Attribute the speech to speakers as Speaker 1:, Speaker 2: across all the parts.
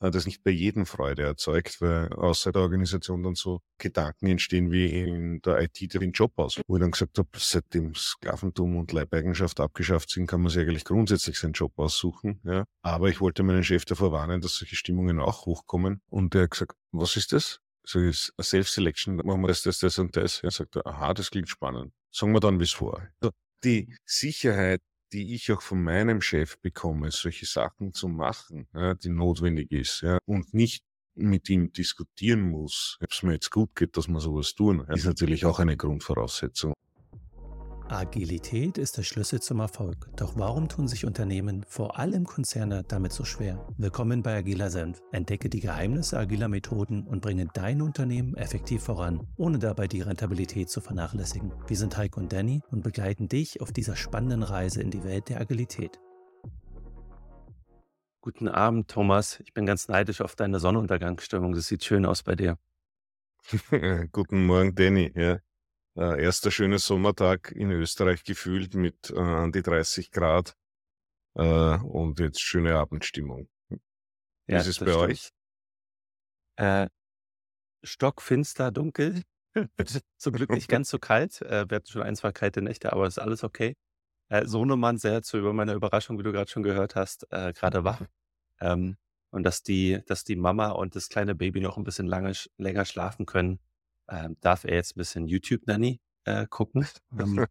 Speaker 1: äh, das nicht bei jedem Freude erzeugt, weil außer der Organisation dann so Gedanken entstehen wie in der IT den Job aus. Wo ich dann gesagt habe, seitdem Sklaventum und Leibeigenschaft abgeschafft sind, kann man sich eigentlich grundsätzlich seinen Job aussuchen. Ja. Aber ich wollte meinen Chef davor warnen, dass solche Stimmungen auch hochkommen. Und er hat gesagt, was ist das? So ist Self-Selection, machen wir das, das, das und das. Er sagt, aha, das klingt spannend. Sagen wir dann, wie es vor. Also die Sicherheit, die ich auch von meinem Chef bekomme, solche Sachen zu machen, ja, die notwendig ist, ja, und nicht mit ihm diskutieren muss, ob es mir jetzt gut geht, dass wir sowas tun, ist natürlich auch eine Grundvoraussetzung.
Speaker 2: Agilität ist der Schlüssel zum Erfolg. Doch warum tun sich Unternehmen, vor allem Konzerne, damit so schwer? Willkommen bei Agiler Senf. Entdecke die Geheimnisse agiler Methoden und bringe dein Unternehmen effektiv voran, ohne dabei die Rentabilität zu vernachlässigen. Wir sind Heiko und Danny und begleiten dich auf dieser spannenden Reise in die Welt der Agilität.
Speaker 3: Guten Abend, Thomas. Ich bin ganz neidisch auf deine Sonnenuntergangsstimmung. Das sieht schön aus bei dir.
Speaker 1: Guten Morgen, Danny. Ja, äh, erster schöner Sommertag in Österreich gefühlt mit äh, an die 30 Grad äh, und jetzt schöne Abendstimmung. Wie ja, ist es bei stimmt. euch?
Speaker 3: Äh, stockfinster, dunkel. Zum Glück nicht ganz so kalt. Äh, wir hatten schon ein, zwei kalte Nächte, aber ist alles okay. Äh, Sohnemann sehr zu über meine Überraschung, wie du gerade schon gehört hast, äh, gerade wach. Ähm, und dass die, dass die Mama und das kleine Baby noch ein bisschen lange, länger schlafen können, ähm, darf er jetzt ein bisschen YouTube Nanny äh, gucken. Ähm,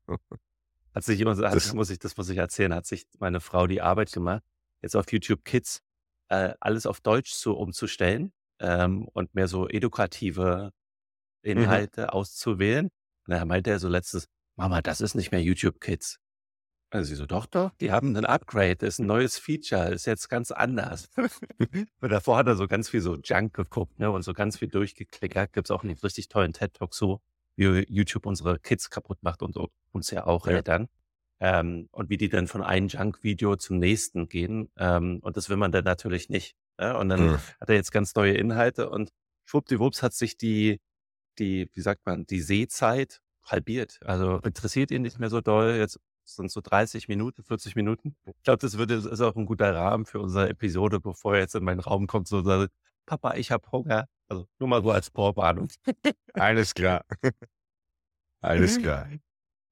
Speaker 3: hat sich immer, hat, das muss ich, das muss ich erzählen, hat sich meine Frau die Arbeit gemacht, jetzt auf YouTube Kids äh, alles auf Deutsch zu umzustellen ähm, und mehr so edukative mhm. Inhalte mhm. auszuwählen. Und dann meinte er so letztes, Mama, das ist nicht mehr YouTube Kids. Also sie so, doch, doch, die haben ein Upgrade, das ist ein neues Feature, ist jetzt ganz anders. und davor hat er so ganz viel so Junk geguckt, ne, und so ganz viel durchgeklickert. Gibt es auch einen richtig tollen TED-Talk so, wie YouTube unsere Kids kaputt macht und so, uns ja auch ja. Eltern. Ähm, und wie die dann von einem Junk-Video zum nächsten gehen. Ähm, und das will man dann natürlich nicht. Ne? Und dann mhm. hat er jetzt ganz neue Inhalte und schwuppdiwupps hat sich die, die, wie sagt man, die Sehzeit halbiert. Also interessiert ihn nicht mehr so doll. Jetzt sind so 30 Minuten, 40 Minuten. Ich glaube, das würde, ist auch ein guter Rahmen für unsere Episode, bevor er jetzt in meinen Raum kommt, so sagt, Papa, ich habe Hunger. Also nur mal so als Vorwarnung.
Speaker 1: Alles klar. Alles klar.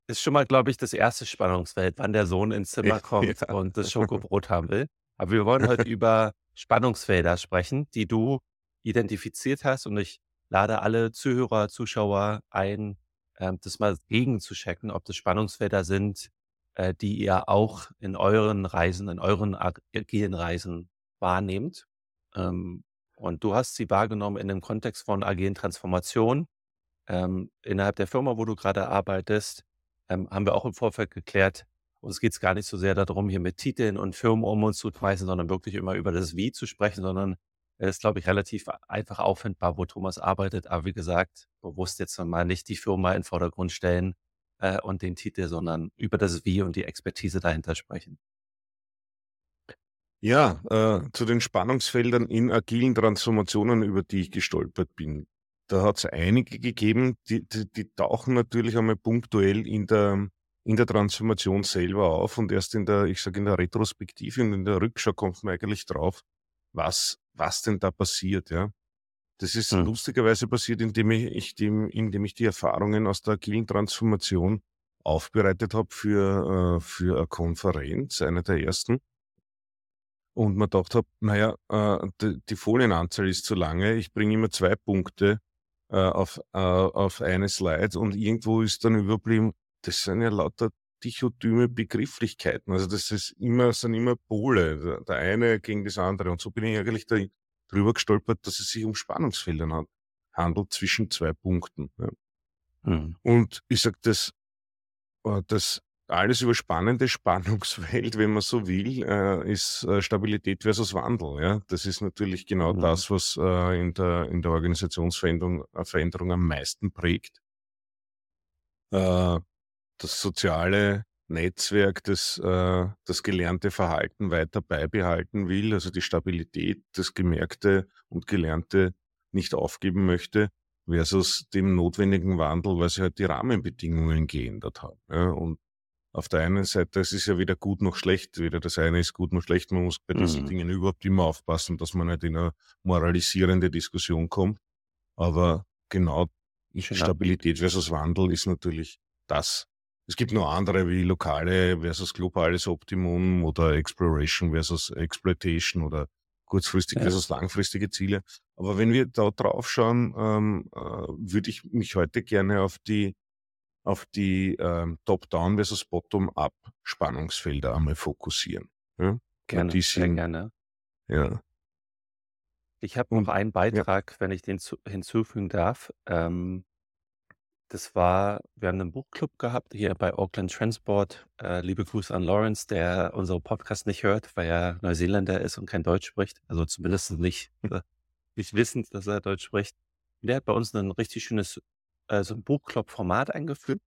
Speaker 3: Ist schon mal, glaube ich, das erste Spannungsfeld, wann der Sohn ins Zimmer kommt ja. und das Schokobrot haben will. Aber wir wollen heute über Spannungsfelder sprechen, die du identifiziert hast. Und ich lade alle Zuhörer, Zuschauer ein, ähm, das mal gegen zu checken, ob das Spannungsfelder sind, äh, die ihr auch in euren Reisen, in euren agilen Reisen wahrnehmt. Ähm, und du hast sie wahrgenommen in dem Kontext von agilen Transformation. Ähm, innerhalb der Firma, wo du gerade arbeitest, ähm, haben wir auch im Vorfeld geklärt, uns geht es gar nicht so sehr darum, hier mit Titeln und Firmen um uns zu schmeißen, sondern wirklich immer über das Wie zu sprechen, sondern es ist, glaube ich, relativ einfach auffindbar, wo Thomas arbeitet. Aber wie gesagt, bewusst jetzt mal nicht die Firma in den Vordergrund stellen, äh, und den Titel, sondern über das Wie und die Expertise dahinter sprechen.
Speaker 1: Ja, äh, zu den Spannungsfeldern in agilen Transformationen, über die ich gestolpert bin. Da hat es einige gegeben, die, die, die, tauchen natürlich einmal punktuell in der, in der Transformation selber auf und erst in der, ich sage in der Retrospektive und in der Rückschau kommt man eigentlich drauf, was, was denn da passiert, ja. Das ist hm. lustigerweise passiert, indem ich, dem, indem ich die Erfahrungen aus der agilen Transformation aufbereitet habe für, äh, für eine Konferenz, eine der ersten. Und man dachte habe, naja, äh, die, die Folienanzahl ist zu lange, ich bringe immer zwei Punkte äh, auf, äh, auf eine Slide und irgendwo ist dann überblieben, das sind ja lauter dichotyme Begrifflichkeiten. Also das ist immer, sind immer Pole, der eine gegen das andere. Und so bin ich eigentlich da drüber gestolpert, dass es sich um Spannungsfelder handelt zwischen zwei Punkten. Ja. Mhm. Und ich sage, das, äh, das alles überspannende Spannungsfeld, wenn man so will, äh, ist äh, Stabilität versus Wandel. Ja? Das ist natürlich genau mhm. das, was in, der, in der Organisationsveränderung Veränderung am meisten prägt. das soziale Netzwerk, das äh, das gelernte Verhalten weiter beibehalten will, also die Stabilität, das Gemerkte und Gelernte nicht aufgeben möchte, versus dem notwendigen Wandel, weil sich halt die Rahmenbedingungen geändert haben. Ja, und auf der einen Seite, es ist ja weder gut noch schlecht, weder das eine ist gut noch schlecht. Man muss bei diesen
Speaker 3: Mhm.
Speaker 1: Dingen überhaupt immer aufpassen, dass man nicht in eine moralisierende Diskussion kommt. Aber genau
Speaker 3: Schöner
Speaker 1: Stabilität versus Wandel ist natürlich das. Es gibt noch andere wie lokale versus globales Optimum oder Exploration versus Exploitation oder kurzfristig
Speaker 3: Ja.
Speaker 1: versus langfristige Ziele. Aber wenn wir da drauf schauen, ähm, äh, würde ich mich heute gerne auf die auf die ähm, Top-Down versus Bottom-Up Spannungsfelder einmal fokussieren. Ja?
Speaker 3: Gerne,
Speaker 1: die
Speaker 3: sehr
Speaker 1: sind,
Speaker 3: gerne.
Speaker 1: ja.
Speaker 3: Ich habe noch einen
Speaker 1: ja,
Speaker 3: Beitrag, wenn ich den zu hinzufügen darf. Ähm, das war wir haben 'nen Buchclub gehabt hier bei Auckland Transport. Äh, liebe Grüße an Lawrence, der unseren Podcast nicht hört, weil er Neuseeländer ist und kein Deutsch spricht. Also zumindest nicht äh, nicht wissend, dass er Deutsch spricht. Der hat bei uns ein richtig schönes, äh, so 'n Buchclub-Format eingeführt.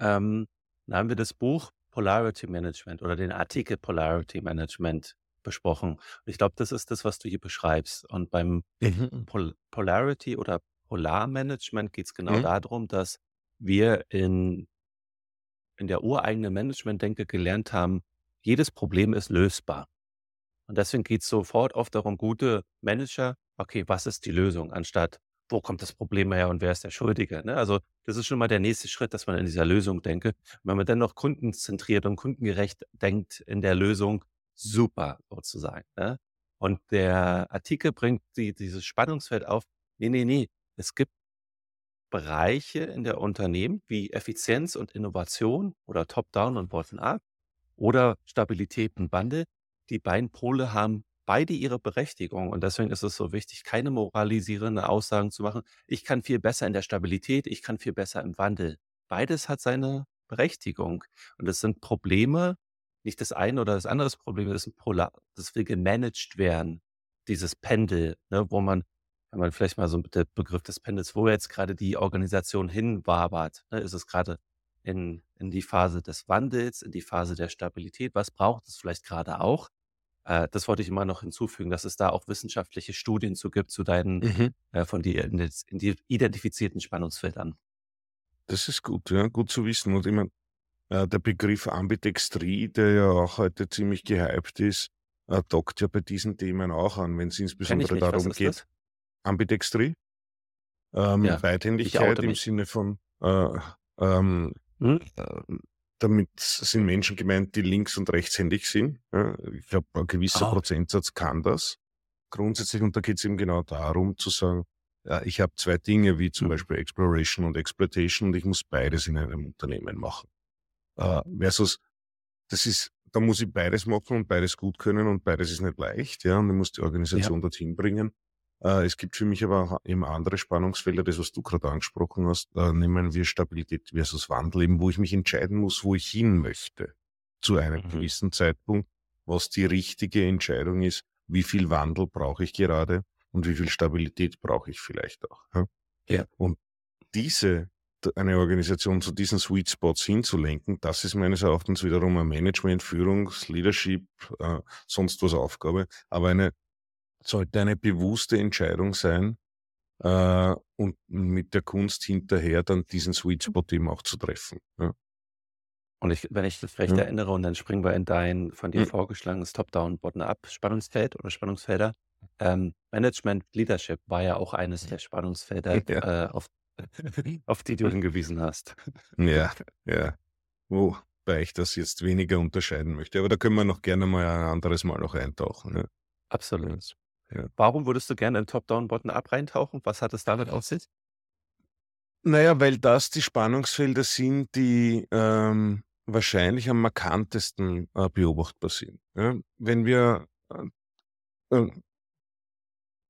Speaker 3: Ähm, da haben wir das Buch Polarity Management oder den Artikel Polarity Management besprochen. Und ich glaube, das ist das, was du hier beschreibst. Und beim
Speaker 1: Mhm.
Speaker 3: Pol Polarity oder Polarmanagement geht's genau
Speaker 1: Mhm.
Speaker 3: darum, dass wir in in der ureigenen Management-Denke gelernt haben, jedes Problem ist lösbar. Und deswegen geht's sofort oft darum, gute Manager, okay, was ist die Lösung, anstatt wo kommt das Problem her und wer ist der Schuldige, ne? Also, das ist schon mal der nächste Schritt, dass man in dieser Lösung denke. wenn man dann noch kundenzentriert und kundengerecht denkt in der Lösung, super sozusagen, ne? Und der Artikel bringt die dieses Spannungsfeld auf: Ne, ne, ne, es gibt Bereiche in der Unternehmen wie Effizienz und Innovation oder Top-Down und Bottom-Up oder Stabilität und Wandel. Die beiden Pole haben beide ihre Berechtigung und deswegen ist es so wichtig, keine moralisierenden Aussagen zu machen: „Ich kann viel besser in der Stabilität, ich kann viel besser im Wandel.“ Beides hat seine Berechtigung und es sind Probleme, nicht das eine oder das andere ist Problem, das sind polar das will gemanagt werden, dieses Pendel, ne, wo man wenn man vielleicht mal so mit der Begriff des Pendels, wo jetzt grade die Organisation hinwabert, ne? Ist es grade in in die Phase des Wandels, in die Phase der Stabilität? Was braucht es vielleicht grade auch? Äh, das wollte ich immer noch hinzufügen, dass es da auch wissenschaftliche Studien zu gibt, zu deinen,
Speaker 1: Mhm.
Speaker 3: äh, von dir identifizierten Spannungsfeldern.
Speaker 1: Das ist gut, ja, gut zu wissen. Und ich meine, äh, der Begriff Ambidextrie, der ja auch heute ziemlich gehypt ist, äh, dockt ja bei diesen Themen auch an, wenn es insbesondere
Speaker 3: nicht.
Speaker 1: Darum geht
Speaker 3: das?
Speaker 1: Ambidextrie? Ähm,
Speaker 3: Ja, oute
Speaker 1: im. Sinne von, äh, ähm,
Speaker 3: Mhm.
Speaker 1: ähm, damit sind Menschen gemeint, die links und rechtshändig sind. Ja, ich glaube, ein gewisser
Speaker 3: Ah.
Speaker 1: Prozentsatz kann das grundsätzlich. Und da geht es eben genau darum zu sagen, ja, ich habe zwei Dinge wie zum
Speaker 3: Mhm.
Speaker 1: Beispiel Exploration und Exploitation und ich muss beides in einem Unternehmen machen. Äh, versus, das ist, da muss ich beides machen und beides gut können und beides ist nicht leicht, ja, und ich muss die
Speaker 3: Ja.
Speaker 1: Organisation dorthin bringen. Äh, es gibt für mich aber auch eben andere Spannungsfelder, das, was du gerade angesprochen hast, nehmen wir Stabilität versus Wandel, eben wo ich mich entscheiden muss, wo ich hin möchte zu einem
Speaker 3: Mhm.
Speaker 1: gewissen Zeitpunkt, was die richtige Entscheidung ist, wie viel Wandel brauche ich gerade und wie viel Stabilität brauche ich vielleicht auch. Ja? Und diese, eine Organisation zu diesen Sweet Spots hinzulenken, das ist meines Erachtens wiederum eine Management, Führungs-, Leadership, äh, sonst was Aufgabe, aber eine, sollte eine bewusste Entscheidung sein, äh, und mit der Kunst hinterher dann diesen Sweet Spot eben auch zu treffen. Ja.
Speaker 3: Und ich wenn ich mich recht
Speaker 1: Ja.
Speaker 3: erinnere und dann springen wir in dein von dir
Speaker 1: Mhm.
Speaker 3: vorgeschlagenes Top-Down, Bottom-Up Spannungsfeld oder Spannungsfelder. Ähm, Management Leadership war ja auch eines der Spannungsfelder,
Speaker 1: Ja.
Speaker 3: äh, auf auf die du hingewiesen hast.
Speaker 1: Ja, ja. Wobei ich das jetzt weniger unterscheiden möchte. Aber da können wir noch gerne mal ein anderes Mal noch eintauchen. Ja.
Speaker 3: Absolut.
Speaker 1: Ja.
Speaker 3: Warum würdest du gerne in Top-Down, Bottom-Up reintauchen? Was hat es damit auf sich?
Speaker 1: Naja, weil das die Spannungsfelder sind, die ähm, wahrscheinlich am markantesten äh, beobachtbar sind. Ja? Wenn wir äh, äh,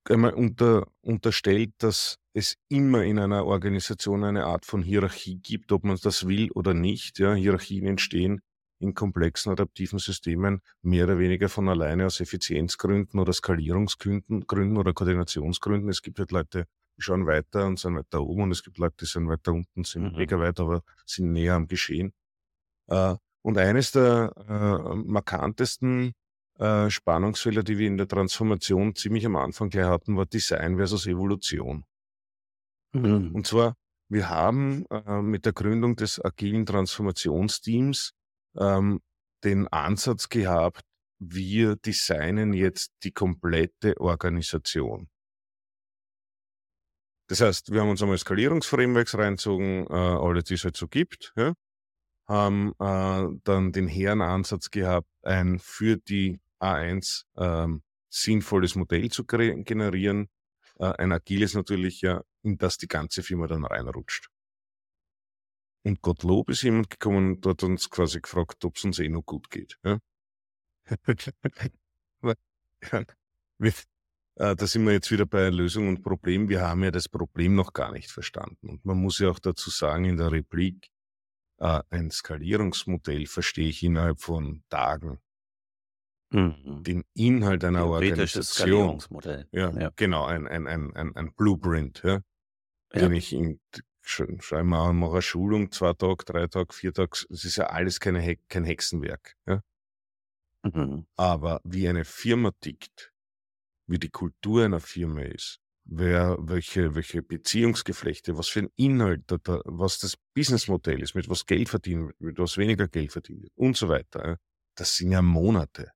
Speaker 1: einmal unter, unterstellt, dass es immer in einer Organisation eine Art von Hierarchie gibt, ob man das will oder nicht. Ja? Hierarchien entstehen in komplexen adaptiven Systemen mehr oder weniger von alleine aus Effizienzgründen oder Skalierungsgründen Gründen oder Koordinationsgründen. Es gibt halt Leute, die schauen weiter und sind weiter oben und es gibt Leute, die sind weiter unten, sind
Speaker 3: Mhm.
Speaker 1: mega weit, aber sind näher am Geschehen. Äh, und eines der äh, markantesten äh, Spannungsfelder, die wir in der Transformation ziemlich am Anfang gleich hatten, war Design versus Evolution.
Speaker 3: Mhm.
Speaker 1: Und zwar Wir haben mit der Gründung des agilen Transformationsteams ähm, den Ansatz gehabt, wir designen jetzt die komplette Organisation. Das heißt, wir haben uns einmal Skalierungsframeworks reinzogen, äh, alle, die es halt so gibt, ja, haben äh, dann den Herrenansatz gehabt, ein für die A1 ähm, sinnvolles Modell zu generieren, äh, ein agiles natürlich, ja, in das die ganze Firma dann reinrutscht. Und Gottlob ist jemand gekommen und hat uns quasi gefragt, ob es uns eh noch gut geht. Ja? Äh, da sind wir jetzt wieder bei Lösung und Problem. Wir haben ja das Problem noch gar nicht verstanden. Und man muss ja auch dazu sagen in der Replik, äh, ein Skalierungsmodell verstehe ich innerhalb von Tagen. Mhm. Den Inhalt einer Organisation.
Speaker 3: Skalierungsmodell.
Speaker 1: Ja, ja, genau, ein, ein, ein, ein, ein Blueprint, ja. ja. Den ich in, schreibe mal mache eine Schulung, zwei Tage, drei Tage, vier Tage, es ist ja alles keine, kein Hexenwerk. Ja? Mhm. Aber wie eine Firma tickt, wie die Kultur einer Firma ist, wer, welche, welche Beziehungsgeflechte, was für ein Inhalt, da, was das Businessmodell ist, mit was Geld verdienen wird, mit was weniger Geld verdienen wird und so weiter. Das sind ja Monate.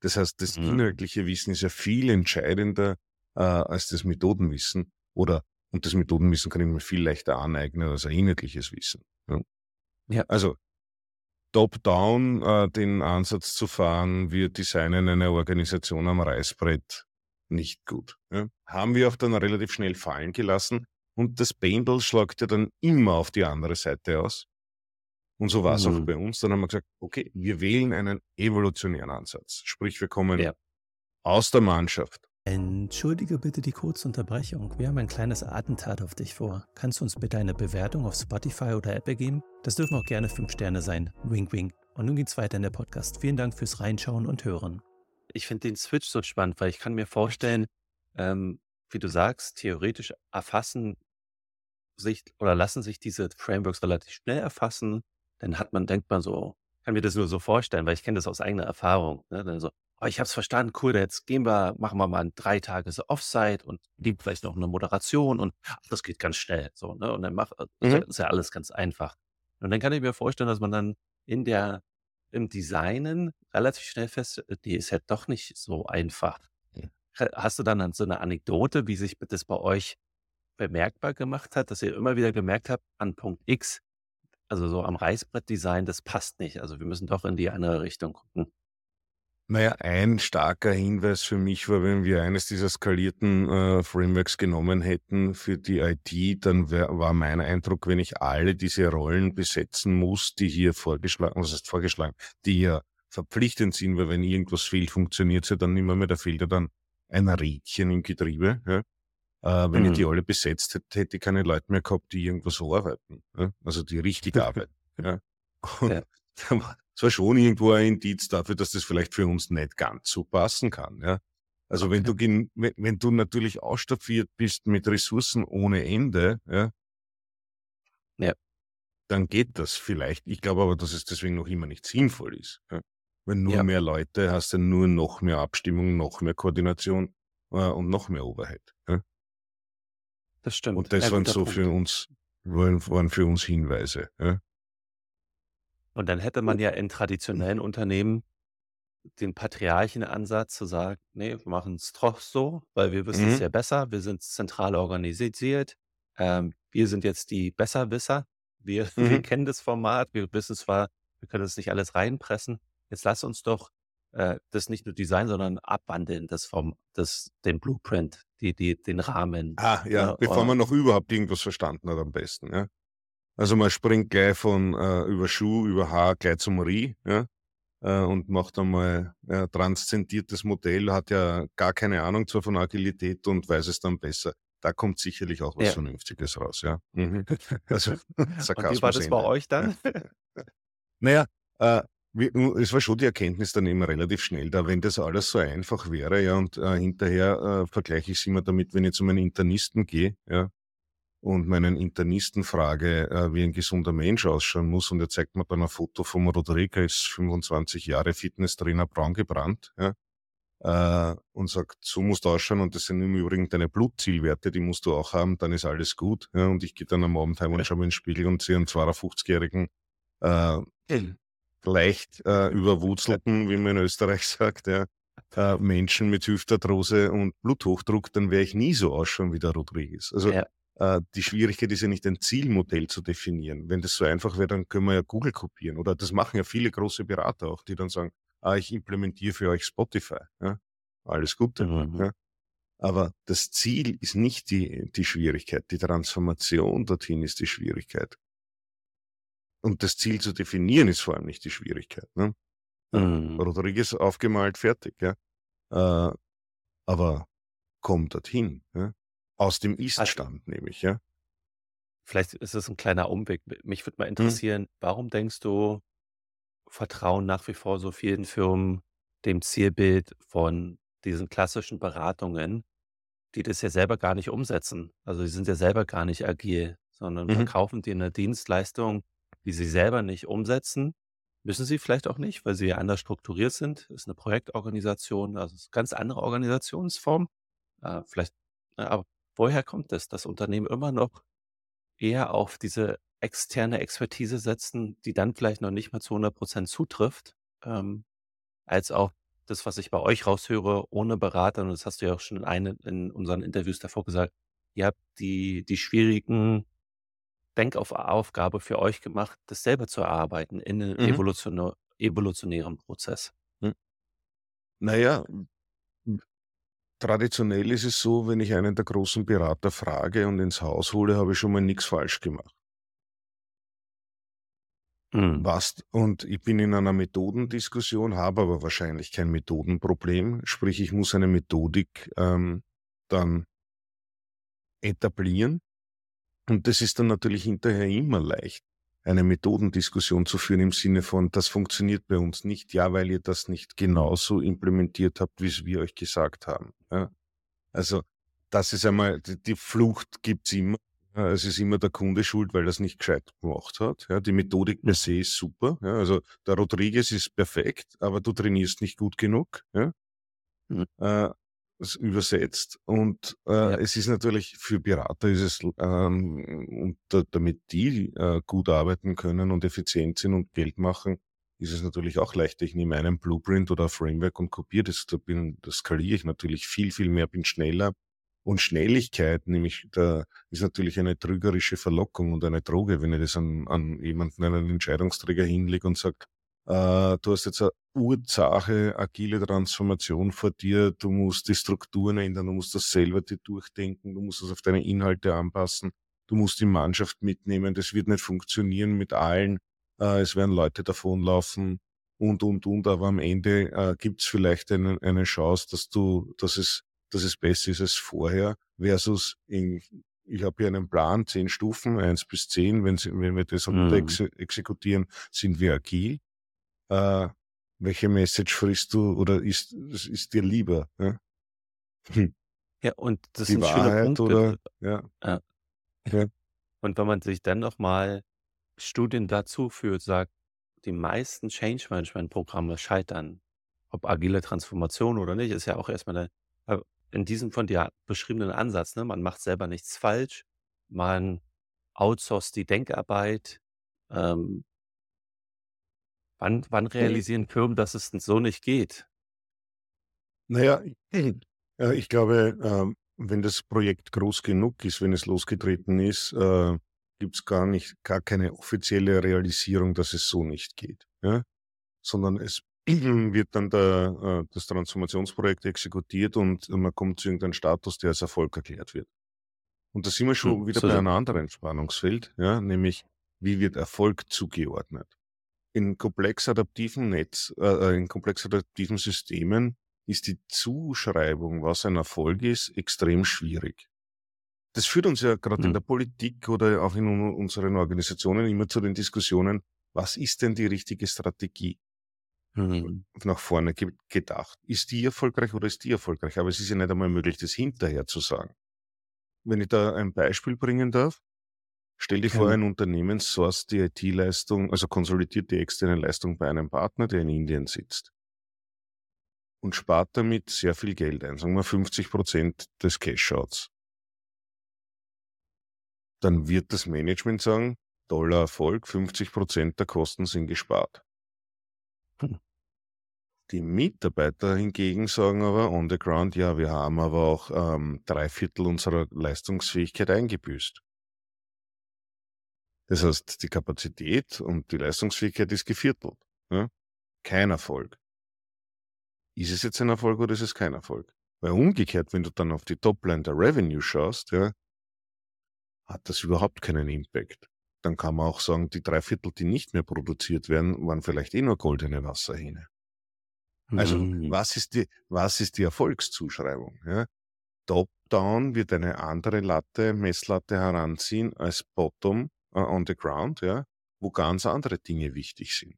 Speaker 1: Das heißt, das mhm. inhaltliche Wissen ist ja viel entscheidender äh, als das Methodenwissen oder und das Methodenwissen kann ich mir viel leichter aneignen als ein inhaltliches Wissen. Ja. ja. Also top-down äh, den Ansatz zu fahren, wir designen eine Organisation am Reißbrett, nicht gut. Ja. Haben wir auch dann relativ schnell fallen gelassen und das Pendel schlagt ja dann immer auf die andere Seite aus. Und so war es mhm. auch bei uns. Dann haben wir gesagt, okay, wir wählen einen evolutionären Ansatz. Sprich, wir kommen ja. aus der Mannschaft.
Speaker 2: Entschuldige bitte die kurze Unterbrechung. Wir haben ein kleines Attentat auf dich vor. Kannst du uns bitte eine Bewertung auf Spotify oder Apple geben? Das dürfen auch gerne fünf Sterne sein. Wink, wink. Und nun geht's weiter in der Podcast. Vielen Dank fürs Reinschauen und Hören
Speaker 3: ich finde den Switch so spannend, weil ich kann mir vorstellen, ähm, wie du sagst, theoretisch erfassen sich oder lassen sich diese Frameworks relativ schnell erfassen. Dann hat man, denkt man so, kann mir das nur so vorstellen, weil ich kenne das aus eigener Erfahrung. Ne? Dann so, oh, ich habe es verstanden, cool, jetzt gehen wir, machen wir mal ein drei Tage so Offsite und gibt vielleicht noch eine Moderation und ach, das geht ganz schnell. So, ne? Und dann macht, mhm. ist ja alles ganz einfach. Und dann kann ich mir vorstellen, dass man dann in der im Designen relativ schnell fest, äh, die ist ja doch nicht so einfach. Hast du dann so eine Anekdote, wie sich das bei euch bemerkbar gemacht hat, dass ihr immer wieder gemerkt habt, an Punkt X, also so am Reißbrettdesign, das passt nicht. Also wir müssen doch in die andere Richtung gucken.
Speaker 1: Naja, ein starker Hinweis für mich war, wenn wir eines dieser skalierten äh, Frameworks genommen hätten für die IT, dann wär, war mein Eindruck, wenn ich alle diese Rollen besetzen muss, die hier vorgeschlagen, was heißt vorgeschlagen, die ja verpflichtend sind, weil wenn irgendwas fehlt, funktioniert es dann nicht mehr, mehr da fehlt ja dann ein Rädchen im Getriebe. Ja? Äh, wenn mhm. ich die alle besetzt hätte, hätte ich keine Leute mehr gehabt, die irgendwas so arbeiten. Ja? Also die richtig arbeiten. ja? Und ja. Es war schon irgendwo ein Indiz dafür, dass das vielleicht für uns nicht ganz so passen kann. Ja? Also wenn du wenn, wenn du natürlich ausstaffiert bist mit Ressourcen ohne Ende, ja, ja. dann geht das vielleicht. Ich glaube aber, dass es deswegen noch immer nicht sinnvoll ist. Ja? Wenn nur ja. mehr Leute hast, dann nur noch mehr Abstimmung, noch mehr Koordination äh, und noch mehr Oberheit. Ja?
Speaker 3: Das stimmt.
Speaker 1: Und das waren so Punkt. für uns, waren, für uns Hinweise. Ja?
Speaker 3: Und dann hätte man ja in traditionellen Unternehmen den Patriarchenansatz zu sagen, nee, wir machen es doch so, weil wir wissen es mhm. ja besser, wir sind zentral organisiert, ähm, wir sind jetzt die Besserwisser, wir, wir mhm. kennen das Format, wir wissen zwar, wir können das nicht alles reinpressen, jetzt lass uns doch äh, das nicht nur designen, sondern abwandeln, das vom, das, den Blueprint, die, die, den Rahmen.
Speaker 1: Ah, ja, ja bevor man noch überhaupt irgendwas verstanden hat am besten, ja. Also man springt gleich von äh, über Schuh, über Haar gleich zum Rie, ja, äh, und macht einmal ein transzendiertes Modell, hat ja gar keine Ahnung zwar von Agilität und weiß es dann besser. Da kommt sicherlich auch was ja. Vernünftiges raus, ja. Mhm.
Speaker 3: Also, und wie war das bei euch dann?
Speaker 1: naja, äh, es war schon die Erkenntnis dann eben relativ schnell da, wenn das alles so einfach wäre, ja, und äh, hinterher äh, vergleiche ich es immer damit, wenn ich zu meinen Internisten gehe, ja, und meinen Internisten frage, äh, wie ein gesunder Mensch ausschauen muss, und er zeigt mir dann ein Foto vom Rodrigo, ist 25 Jahre Fitnesstrainer, braun gebrannt, ja, äh, und sagt, so musst du ausschauen und das sind im Übrigen deine Blutzielwerte, die musst du auch haben, dann ist alles gut. Ja, und ich gehe dann am Abend heim und schaue mir in den Spiegel und sehe einen 52-jährigen äh, leicht äh, überwurzelten, wie man in Österreich sagt, ja, äh, Menschen mit Hüftarthrose und Bluthochdruck, dann werde ich nie so ausschauen wie der Rodriguez. Also ja. äh, die Schwierigkeit ist ja nicht ein Zielmodell zu definieren. Wenn das so einfach wäre, dann können wir ja Google kopieren. Oder das machen ja viele große Berater auch, die dann sagen, ah, ich implementiere für euch Spotify. Ja? Alles Gute. Mhm. Ja? Aber das Ziel ist nicht die, die Schwierigkeit. Die Transformation dorthin ist die Schwierigkeit. Und das Ziel zu definieren ist vor allem nicht die Schwierigkeit. Ne? Mhm. Rodriguez aufgemalt, fertig. Ja? Äh, aber komm dorthin. Ja? Aus dem also Ist-Stand nämlich. Ja?
Speaker 3: Vielleicht ist es ein kleiner Umweg. Mich würde mal hm. interessieren, mhm. warum denkst du, vertrauen nach wie vor so vielen Firmen dem Zielbild von diesen klassischen Beratungen, die das ja selber gar nicht umsetzen. Also, sie sind ja selber gar nicht agil, sondern Mhm. verkaufen dir eine Dienstleistung, die sie selber nicht umsetzen. Müssen sie vielleicht auch nicht, weil sie ja anders strukturiert sind. Ist eine Projektorganisation, also, ist 'ne ganz andere Organisationsform. Äh, vielleicht aber woher kommt es, dass Unternehmen immer noch eher auf diese externe Expertise setzen, die dann vielleicht noch nicht mal zu 100% zutrifft, ähm, als auch das, was ich bei euch raushöre, ohne Berater, und das hast du ja auch schon in einem in unseren Interviews davor gesagt, ihr habt die die schwierigen Denkaufgabe für euch gemacht, das selber zu erarbeiten in 'nem Mhm. evolutionä evolutionären Prozess.
Speaker 1: Hm. Na ja, traditionell ist es so, wenn ich einen der großen Berater frage und ins Haus hole, habe ich schon mal nichts falsch gemacht. Mhm. Was, und ich bin in einer Methodendiskussion, habe aber wahrscheinlich kein Methodenproblem. Sprich, ich muss eine Methodik ähm, dann etablieren. Und das ist dann natürlich hinterher immer leicht, eine Methodendiskussion zu führen im Sinne von, das funktioniert bei uns nicht, ja, weil ihr das nicht genauso implementiert habt, wie es wir euch gesagt haben. Ja? Also das ist einmal, die Flucht gibt's immer. Es ist immer der Kunde schuld, weil er es nicht gescheit gemacht hat. Ja, die Methodik per se ist super. Ja, also der Rodriguez ist perfekt, aber du trainierst nicht gut genug. Ja. Mhm. Äh, übersetzt. Und äh, ja. es ist natürlich für Berater ist es, ähm, und da, damit die äh, gut arbeiten können und effizient sind und Geld machen, ist es natürlich auch leichter. Ich nehme einen Blueprint oder ein Framework und kopiere das. Da bin, das skaliere ich natürlich viel, viel mehr, bin schneller und Schnelligkeit, nämlich da ist natürlich eine trügerische Verlockung und eine Droge, wenn ich das an, an jemanden, einen Entscheidungsträger hinlege und sage, äh, du hast jetzt eine Ursache, agile Transformation vor dir, du musst die Strukturen ändern, du musst das selber dir durchdenken, du musst das auf deine Inhalte anpassen, du musst die Mannschaft mitnehmen, das wird nicht funktionieren mit allen, äh, es werden Leute davonlaufen und, und, und, aber am Ende äh, gibt es vielleicht eine, eine Chance, dass du, dass es dass es besser ist als vorher, versus in, ich habe hier einen Plan, zehn Stufen, eins bis zehn, wenn, wenn wir das mhm. ex exekutieren, sind wir agil. Äh, welche Message frisst du oder ist, ist dir lieber? Ja,
Speaker 3: hm. ja und das
Speaker 1: Die
Speaker 3: sind
Speaker 1: Wahrheit schöne Punkte. Oder, ja. ja.
Speaker 3: ja. Und wenn man sich dann nochmal Studien dazu führt, sagt, die meisten Change Management Programme scheitern, ob agile Transformation oder nicht, ist ja auch erstmal eine, äh, in diesem von dir beschriebenen Ansatz, ne? Man macht selber nichts falsch, man outsourced die Denkarbeit. Ähm wann, wann realisieren Firmen, dass es so nicht geht?
Speaker 1: Naja, äh, ich glaube, äh, wenn das Projekt groß genug ist, wenn es losgetreten ist, äh, gibt es gar nicht, gar keine offizielle Realisierung, dass es so nicht geht. Ja? Sondern es wird dann der, äh, das Transformationsprojekt exekutiert und man kommt zu irgendeinem Status, der als Erfolg erklärt wird. Und da sind wir schon hm, wieder so bei einem anderen Spannungsfeld, ja, nämlich wie wird Erfolg zugeordnet? In komplex adaptiven Netz, äh, äh, in komplex adaptiven Systemen ist die Zuschreibung, was ein Erfolg ist, extrem schwierig. Das führt uns ja gerade hm. in der Politik oder auch in unseren Organisationen immer zu den Diskussionen, was ist denn die richtige Strategie? Mhm. nach vorne ge gedacht. Ist die erfolgreich oder ist die erfolgreich? Aber es ist ja nicht einmal möglich, das hinterher zu sagen. Wenn ich da ein Beispiel bringen darf, stell dir vor, ein Unternehmen source die IT-Leistung, also konsolidiert die externe Leistung bei einem Partner, der in Indien sitzt. und spart damit sehr viel Geld ein, sagen wir 50 Prozent des Cash-Outs. Dann wird das Management sagen, toller Erfolg, 50 Prozent der Kosten sind gespart. Hm. Die Mitarbeiter hingegen sagen aber on the ground, ja, wir haben aber auch ähm, drei Viertel unserer Leistungsfähigkeit eingebüßt. Das heißt, die Kapazität und die Leistungsfähigkeit ist geviertelt. Ja? Kein Erfolg. Ist es jetzt ein Erfolg oder ist es kein Erfolg? Weil umgekehrt, wenn du dann auf die Topline der Revenue schaust, ja, hat das überhaupt keinen Impact. Dann kann man auch sagen, die drei Viertel, die nicht mehr produziert werden, waren vielleicht eh nur goldene Wasserhähne. Also mhm. was, ist die, was ist die Erfolgszuschreibung? Ja? Top-down wird eine andere Latte, Messlatte heranziehen als Bottom uh, on the ground, ja? wo ganz andere Dinge wichtig sind.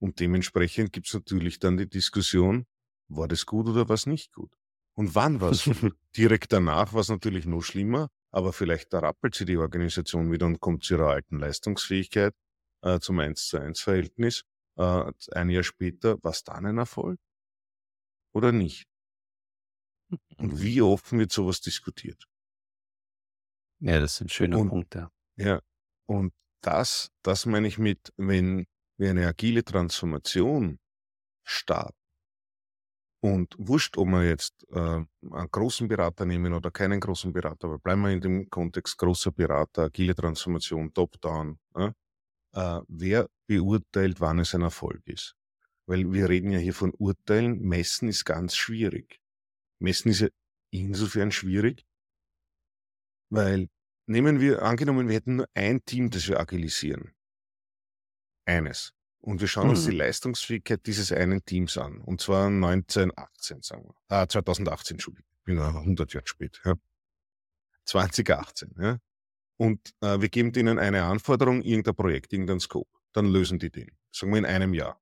Speaker 1: Und dementsprechend gibt es natürlich dann die Diskussion, war das gut oder was nicht gut? Und wann war es Direkt danach war es natürlich noch schlimmer, aber vielleicht da rappelt sie die Organisation wieder und kommt zu ihrer alten Leistungsfähigkeit äh, zum 1 zu 1 Verhältnis. Äh, ein Jahr später, war es dann ein Erfolg? Oder nicht? Und wie offen wird sowas diskutiert?
Speaker 3: Ja, das sind schöne
Speaker 1: und,
Speaker 3: Punkte.
Speaker 1: Ja, und das, das meine ich mit, wenn wir eine agile Transformation starten, und wurscht, ob wir jetzt äh, einen großen Berater nehmen oder keinen großen Berater, aber bleiben wir in dem Kontext großer Berater, agile Transformation, Top-Down. Äh, wer beurteilt, wann es ein Erfolg ist? Weil wir reden ja hier von Urteilen. Messen ist ganz schwierig. Messen ist ja insofern schwierig, weil nehmen wir, angenommen, wir hätten nur ein Team, das wir agilisieren. Eines. Und wir schauen mhm. uns die. Leistungsfähigkeit dieses einen Teams an. Und zwar 1918, sagen wir. Ah, 2018, Entschuldigung. Ich bin 100 Jahre spät. Ja. 2018. Ja. Und äh, wir geben denen eine Anforderung, irgendein Projekt, irgendein Scope. Dann lösen die den. Sagen wir in einem Jahr.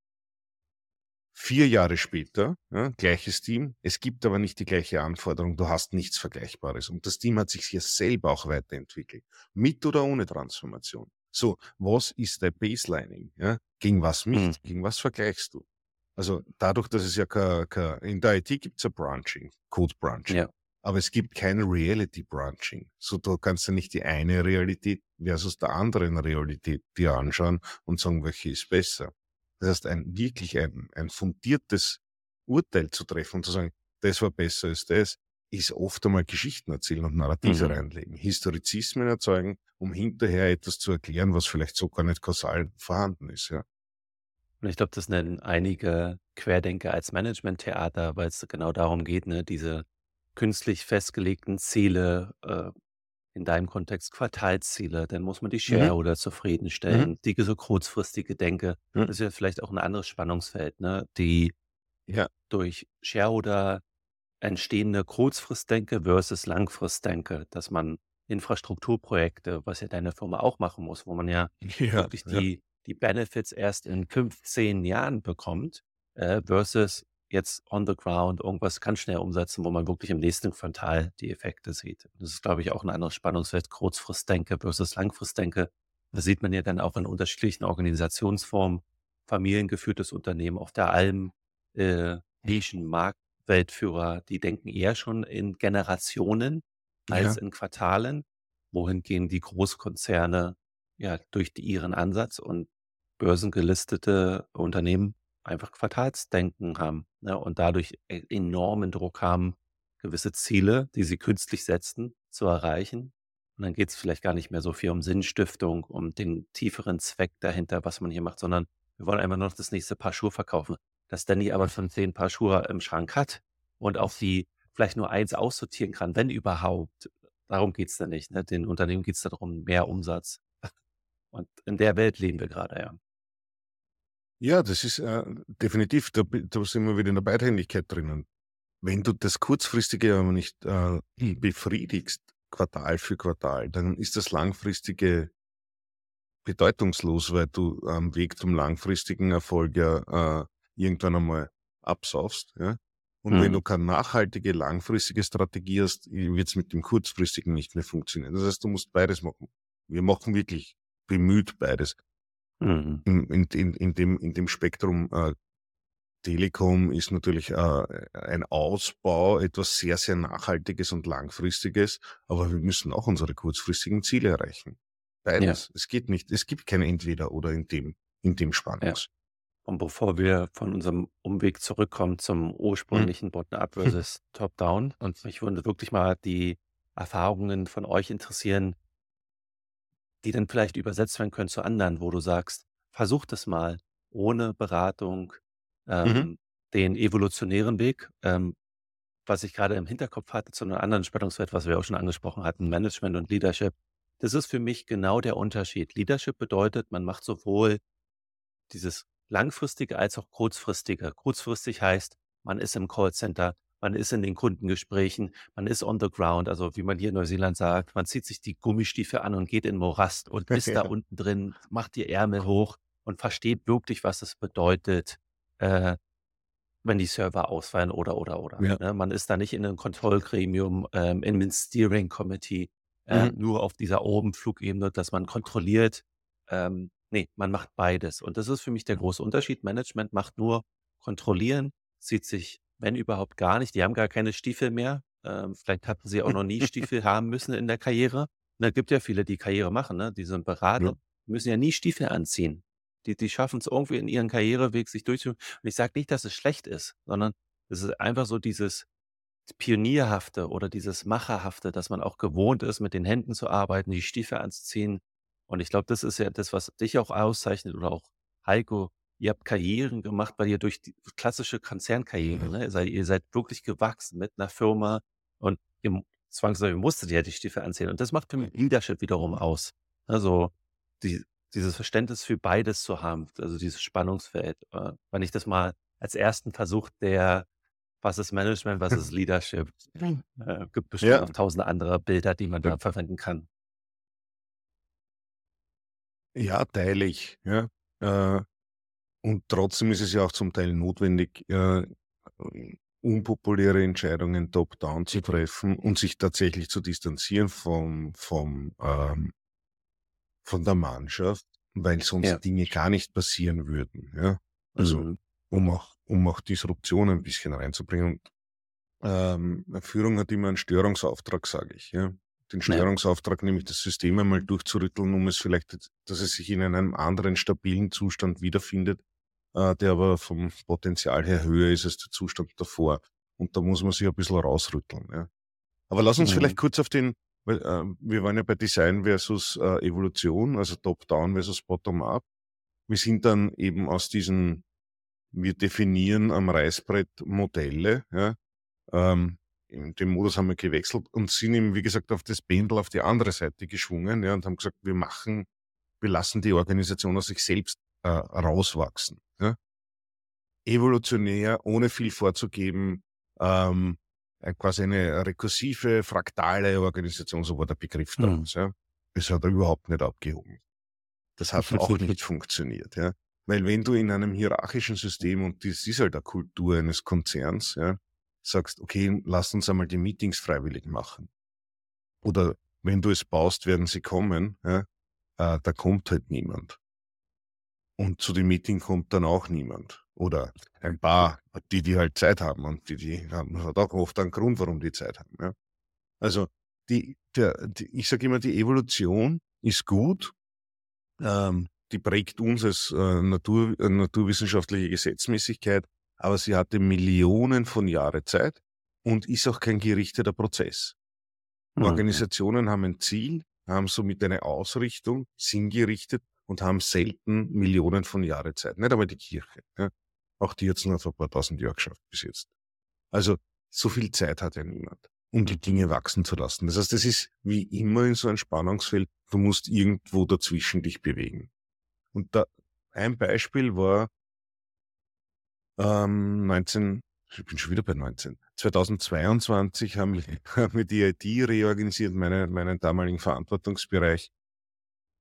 Speaker 1: Vier Jahre später, ja, gleiches Team. Es gibt aber nicht die gleiche Anforderung. Du hast nichts Vergleichbares. Und das Team hat sich hier selber auch weiterentwickelt. Mit oder ohne Transformation. So, was ist dein Baselining? Ja? Gegen was mich? Mhm. Gegen was vergleichst du? Also dadurch, dass es ja kein, kein in der IT gibt es ja Branching, Code Branching. Ja. Aber es gibt kein Reality Branching. So, du kannst ja nicht die eine Realität versus der anderen Realität dir anschauen und sagen, welche ist besser. Das heißt, ein wirklich ein, ein fundiertes Urteil zu treffen und zu sagen, das war besser als das, ist oft einmal Geschichten erzählen und Narrative mhm. reinlegen, Historizismen erzeugen, um hinterher etwas zu erklären, was vielleicht so gar nicht kausal vorhanden ist. Ja.
Speaker 3: Und ich glaube, das nennen einige Querdenker als Management-Theater, weil es genau darum geht, ne, diese künstlich festgelegten Ziele, äh, in deinem Kontext Quartalsziele, dann muss man die. Shareholder mhm. zufriedenstellen, mhm. die so kurzfristige Denke. Mhm. Das ist ja vielleicht auch ein anderes Spannungsfeld, ne? Die ja. durch Shareholder entstehende Kurzfristdenke versus Langfristdenke, dass man Infrastrukturprojekte, was ja deine Firma auch machen muss, wo man ja, ja wirklich die, ja. die Benefits erst in 15 Jahren bekommt, äh, versus jetzt on the ground irgendwas ganz schnell umsetzen, wo man wirklich im nächsten Quartal die Effekte sieht. Das ist, glaube ich, auch ein anderes Spannungsfeld, Kurzfristdenke versus Langfristdenke. Das sieht man ja dann auch in unterschiedlichen Organisationsformen, familiengeführtes Unternehmen auf der Alm, äh, Nischen, Markt, Weltführer, die denken eher schon in Generationen als Ja. in Quartalen, wohingegen die Großkonzerne ja durch die, ihren Ansatz und börsengelistete Unternehmen einfach Quartalsdenken haben ne, und dadurch e enormen Druck haben, gewisse Ziele, die sie künstlich setzen, zu erreichen. Und dann geht es vielleicht gar nicht mehr so viel um Sinnstiftung, um den tieferen Zweck dahinter, was man hier macht, sondern wir wollen einfach noch das nächste Paar Schuhe verkaufen dass Danny aber schon zehn Paar Schuhe im Schrank hat und auch die vielleicht nur eins aussortieren kann, wenn überhaupt. Darum geht es dann nicht. Ne? Den Unternehmen geht es darum, mehr Umsatz. Und in der Welt leben wir gerade, ja.
Speaker 1: Ja, das ist äh, definitiv, da, da sind wir wieder in der Beidhändigkeit drinnen. Wenn du das kurzfristige aber nicht äh, befriedigst, Quartal für Quartal, dann ist das langfristige bedeutungslos, weil du am Weg zum langfristigen Erfolg ja äh, irgendwann einmal absaufst. Ja? Und mhm. wenn du keine nachhaltige, langfristige Strategie hast, wird es mit dem kurzfristigen nicht mehr funktionieren. Das heißt, du musst beides machen. Wir machen wirklich bemüht beides. Mhm. In, in, in, dem, in dem Spektrum äh, Telekom ist natürlich äh, ein Ausbau, etwas sehr, sehr Nachhaltiges und Langfristiges, aber wir müssen auch unsere kurzfristigen Ziele erreichen. Beides. Ja. Es geht nicht, es gibt kein Entweder oder in dem, in dem Spannungs. Ja.
Speaker 3: Und bevor wir von unserem Umweg zurückkommen zum ursprünglichen hm. Bottom-up versus Top-down und mich würde wirklich mal die Erfahrungen von euch interessieren, die dann vielleicht übersetzt werden können zu anderen, wo du sagst, versuch das mal ohne Beratung, Mhm. ähm, den evolutionären Weg, ähm, was ich gerade im Hinterkopf hatte zu einem anderen Spannungsfeld, was wir auch schon angesprochen hatten, Management und Leadership. Das ist für mich genau der Unterschied. Leadership bedeutet, man macht sowohl dieses langfristige als auch kurzfristige. Kurzfristig heißt, man ist im Callcenter, man ist in den Kundengesprächen, man ist on the ground, also wie man hier in Neuseeland sagt, man zieht sich die Gummistiefel an und geht in Morast und ist da unten drin, macht die Ärmel hoch und versteht wirklich, was es bedeutet, äh, wenn die Server ausfallen oder, oder, oder. Ja. Ne? Man ist da nicht in einem Kontrollgremium, ähm, in einem Steering Committee, äh, mhm. nur auf dieser oben Flugebene, dass man kontrolliert. Ähm, nee, man macht beides. Und das ist für mich der große Unterschied. Management macht nur kontrollieren, sieht sich, wenn überhaupt gar nicht. Die haben gar keine Stiefel mehr. Ähm, vielleicht hatten sie auch noch nie Stiefel haben müssen in der Karriere. Und es gibt ja viele, die Karriere machen, ne? die sind Berater, ja. müssen ja nie Stiefel anziehen. Die, die schaffen es irgendwie in ihren Karriereweg, sich durchzuführen. Und ich sage nicht, dass es schlecht ist, sondern es ist einfach so dieses Pionierhafte oder dieses Macherhafte, dass man auch gewohnt ist, mit den Händen zu arbeiten, die Stiefel anzuziehen. Und ich glaube, das ist ja das, was dich auch auszeichnet oder auch Heiko. Ihr habt Karrieren gemacht, weil ihr durch die klassische Konzernkarriere, ne? ihr, seid, ihr seid wirklich gewachsen mit einer Firma und ihr zwangsläufig musstet ihr die Stiefel anziehen. Und das macht für mich Leadership wiederum aus. Also die, dieses Verständnis für beides zu haben, also dieses Spannungsfeld. Äh, wenn ich das mal als ersten Versuch der, was ist Management, was ist Leadership, äh, gibt bestimmt ja. noch tausende andere Bilder, die man ja. da verwenden kann.
Speaker 1: Ja, teile ich. Ja. Äh, und trotzdem ist es ja auch zum Teil notwendig, äh, unpopuläre Entscheidungen top-down zu treffen und sich tatsächlich zu distanzieren vom, vom ähm, von der Mannschaft, weil sonst ja. Dinge gar nicht passieren würden. Ja? Also mhm. um auch um auch Disruption ein bisschen reinzubringen. ähm, Führung hat immer einen Störungsauftrag, sage ich. Ja? Den Störungsauftrag, ja. nämlich das System einmal durchzurütteln, um es vielleicht, dass es sich in einem anderen stabilen Zustand wiederfindet, äh, der aber vom Potenzial her höher ist als der Zustand davor. Und da muss man sich ein bisschen rausrütteln. Ja? Aber lass uns mhm. vielleicht kurz auf den weil, äh, wir waren ja bei Design versus äh, Evolution, also Top-Down versus Bottom-Up. Wir sind dann eben aus diesen, wir definieren am Reißbrett Modelle, ja, ähm, in dem Modus haben wir gewechselt und sind eben, wie gesagt, auf das Pendel auf die andere Seite geschwungen ja, und haben gesagt, wir machen, wir lassen die Organisation aus sich selbst äh, rauswachsen. Ja. Evolutionär, ohne viel vorzugeben, ähm, äh, quasi eine rekursive, fraktale Organisation, so war der Begriff mhm. damals. Ja. Das hat er überhaupt nicht abgehoben. Das hat auch nicht funktioniert. Ja. Weil wenn du in einem hierarchischen System, und das ist halt eine Kultur eines Konzerns, ja, sagst, okay, lass uns einmal die Meetings freiwillig machen. Oder wenn du es baust, werden sie kommen, ja, äh, da kommt halt niemand. Und zu dem Meeting kommt dann auch niemand. Oder ein paar, die, die halt Zeit haben und die, die haben, hat auch oft einen Grund, warum die Zeit haben. Ja. Also die, der, die, ich sage immer, die Evolution ist gut. Ähm, die prägt uns als äh, Natur, äh, naturwissenschaftliche Gesetzmäßigkeit, aber sie hatte Millionen von Jahre Zeit und ist auch kein gerichteter Prozess. Mhm. Organisationen haben ein Ziel, haben somit eine Ausrichtung, sinngerichtet und haben selten Millionen von Jahre Zeit. Nicht aber die Kirche. Ja. Auch die jetzt nur vor ein paar tausend Jahren geschafft bis jetzt. Also so viel Zeit hat ja niemand, um die Dinge wachsen zu lassen. Das heißt, es ist wie immer in so einem Spannungsfeld, du musst irgendwo dazwischen dich bewegen. Und da ein Beispiel war ähm, 19, ich bin schon wieder bei 19. 2022 haben wir, haben wir die IT reorganisiert, meine, meinen damaligen Verantwortungsbereich.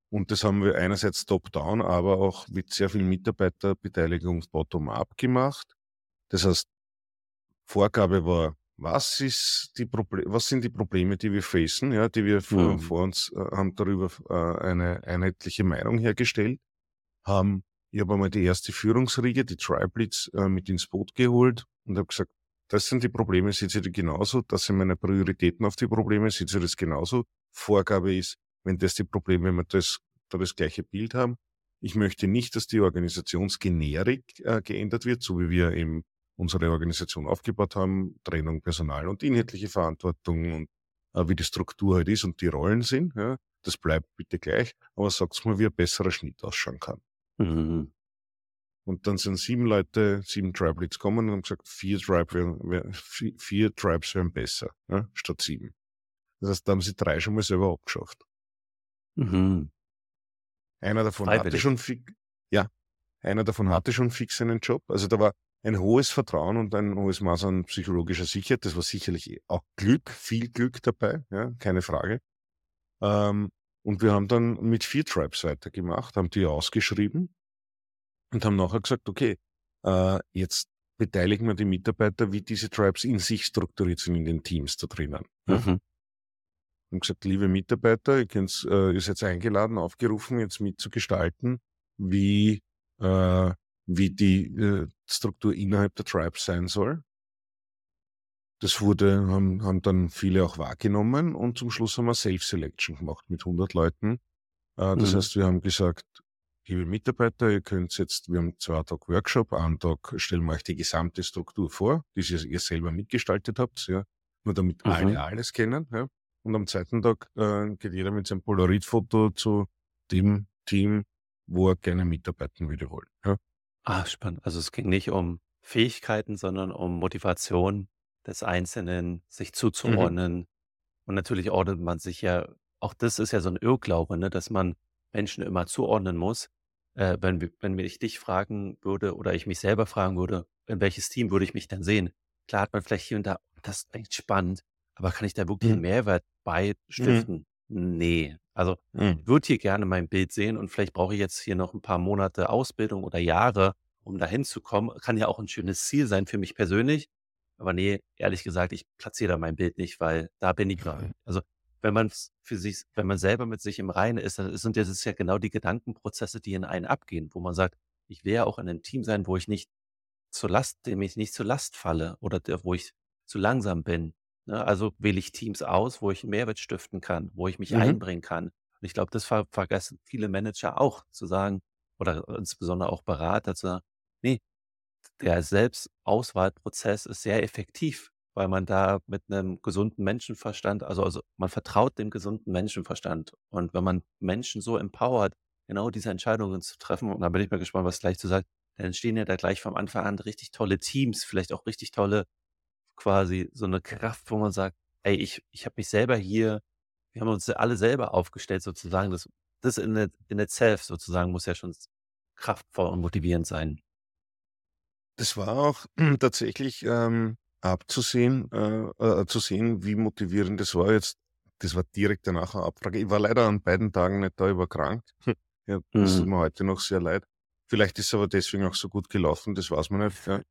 Speaker 1: Und das haben wir einerseits top-down, aber auch mit sehr viel Mitarbeiterbeteiligung bottom-up gemacht. Das heißt, Vorgabe war, was ist die Proble was sind die Probleme, die wir facen, ja, die wir vor, mhm. vor uns äh, haben darüber äh, eine einheitliche Meinung hergestellt, haben Ich habe einmal die erste Führungsriege, die Tribe-Leads, äh, mit ins Boot geholt und habe gesagt, das sind die Probleme, seht ihr genauso? Das sind meine Prioritäten auf die Probleme, seht ihr das genauso? Vorgabe ist, wenn das die Probleme, wenn wir das, da das gleiche Bild haben. Ich möchte nicht, dass die Organisationsgenerik äh, geändert wird, so wie wir eben unsere Organisation aufgebaut haben, Trennung, Personal und inhaltliche Verantwortung und äh, wie die Struktur halt ist und die Rollen sind. Ja. Das bleibt bitte gleich, aber sag's mal, wie ein besserer Schnitt ausschauen kann. Mhm. Und dann sind sieben Leute, sieben Tribe-Leads kommen und haben gesagt, vier, Tribe wären, vier Tribes wären besser, ja, statt sieben. Das heißt, da haben sie drei schon mal selber abgeschafft. Mhm. Einer davon Freiwillig. hatte schon fix, ja, einer davon hatte schon fix einen Job. Also da war ein hohes Vertrauen und ein hohes Maß an psychologischer Sicherheit. Das war sicherlich auch Glück, viel Glück dabei, ja, keine Frage. Ähm, und wir haben dann mit vier Tribes weitergemacht, haben die ausgeschrieben und haben nachher gesagt, okay, äh, jetzt beteiligen wir die Mitarbeiter, wie diese Tribes in sich strukturiert sind in den Teams da drinnen. Ja. Mhm. Und gesagt, liebe Mitarbeiter, ihr, könnt, äh, ihr seid eingeladen, aufgerufen, jetzt mitzugestalten, wie, äh, wie die äh, Struktur innerhalb der Tribes sein soll. Das wurde, haben, haben dann viele auch wahrgenommen und zum Schluss haben wir Self-Selection gemacht mit 100 Leuten. Äh, das mhm. heißt, wir haben gesagt, liebe Mitarbeiter, ihr könnt jetzt, wir haben zwei Tage Workshop, einen Tag stellen wir euch die gesamte Struktur vor, die ihr selber mitgestaltet habt, ja, nur damit mhm. alle alles kennen. Ja. Und am zweiten Tag äh, geht jeder mit seinem Polaroid-Foto zu dem Team, wo er gerne mitarbeiten würde wollen. Ja.
Speaker 3: Ah, spannend. Also es ging nicht um Fähigkeiten, sondern um Motivation des Einzelnen, sich Mhm. zuzuordnen. Und natürlich ordnet man sich ja, auch das ist ja so ein Irrglaube, ne, dass man Menschen immer zuordnen muss äh, wenn, wenn ich dich fragen würde oder ich mich selber fragen würde, in welches Team würde ich mich denn sehen? Klar hat man vielleicht hier und da, das ist echt spannend, aber kann ich da wirklich einen mhm. Mehrwert beistiften? Mhm. Nee. Also mhm. ich würde hier gerne mein Bild sehen und vielleicht brauche ich jetzt hier noch ein paar Monate Ausbildung oder Jahre, um dahin zu kommen. Kann ja auch ein schönes Ziel sein für mich persönlich. Aber nee, ehrlich gesagt, ich platziere da mein Bild nicht, weil da bin ich noch. Also wenn man für sich, wenn man selber mit sich im Reinen ist, dann sind das ja genau die Gedankenprozesse, die in einen abgehen, wo man sagt, ich will ja auch in einem Team sein, wo ich nicht zur Last, dem ich nicht zur Last falle oder der, wo ich zu langsam bin. Ne? Also wähle ich Teams aus, wo ich Mehrwert stiften kann, wo ich mich mhm. einbringen kann. Und ich glaube, das ver vergessen viele Manager auch zu sagen, oder insbesondere auch Berater zu sagen, nee, der Selbstauswahlprozess ist sehr effektiv weil man da mit einem gesunden Menschenverstand also also, man vertraut dem gesunden Menschenverstand. Und wenn man Menschen so empowert, genau diese Entscheidungen zu treffen und da bin ich mal gespannt, was gleich zu sagt, dann entstehen ja da gleich vom Anfang an richtig tolle Teams, vielleicht auch richtig tolle quasi so eine Kraft, wo man sagt: „Ey, ich ich habe mich selber hier wir haben uns alle selber aufgestellt sozusagen.“ Das das in it in itself sozusagen muss ja schon kraftvoll und motivierend sein.
Speaker 1: Das war auch tatsächlich, ähm abzusehen, äh, äh, zu sehen, wie motivierend das war. Jetzt, das war direkt danach eine Abfrage. Ich war leider an beiden Tagen nicht da, ich war krank. ja, das tut mhm. mir heute noch sehr leid. Vielleicht ist es aber deswegen auch so gut gelaufen, das weiß man nicht. Ja.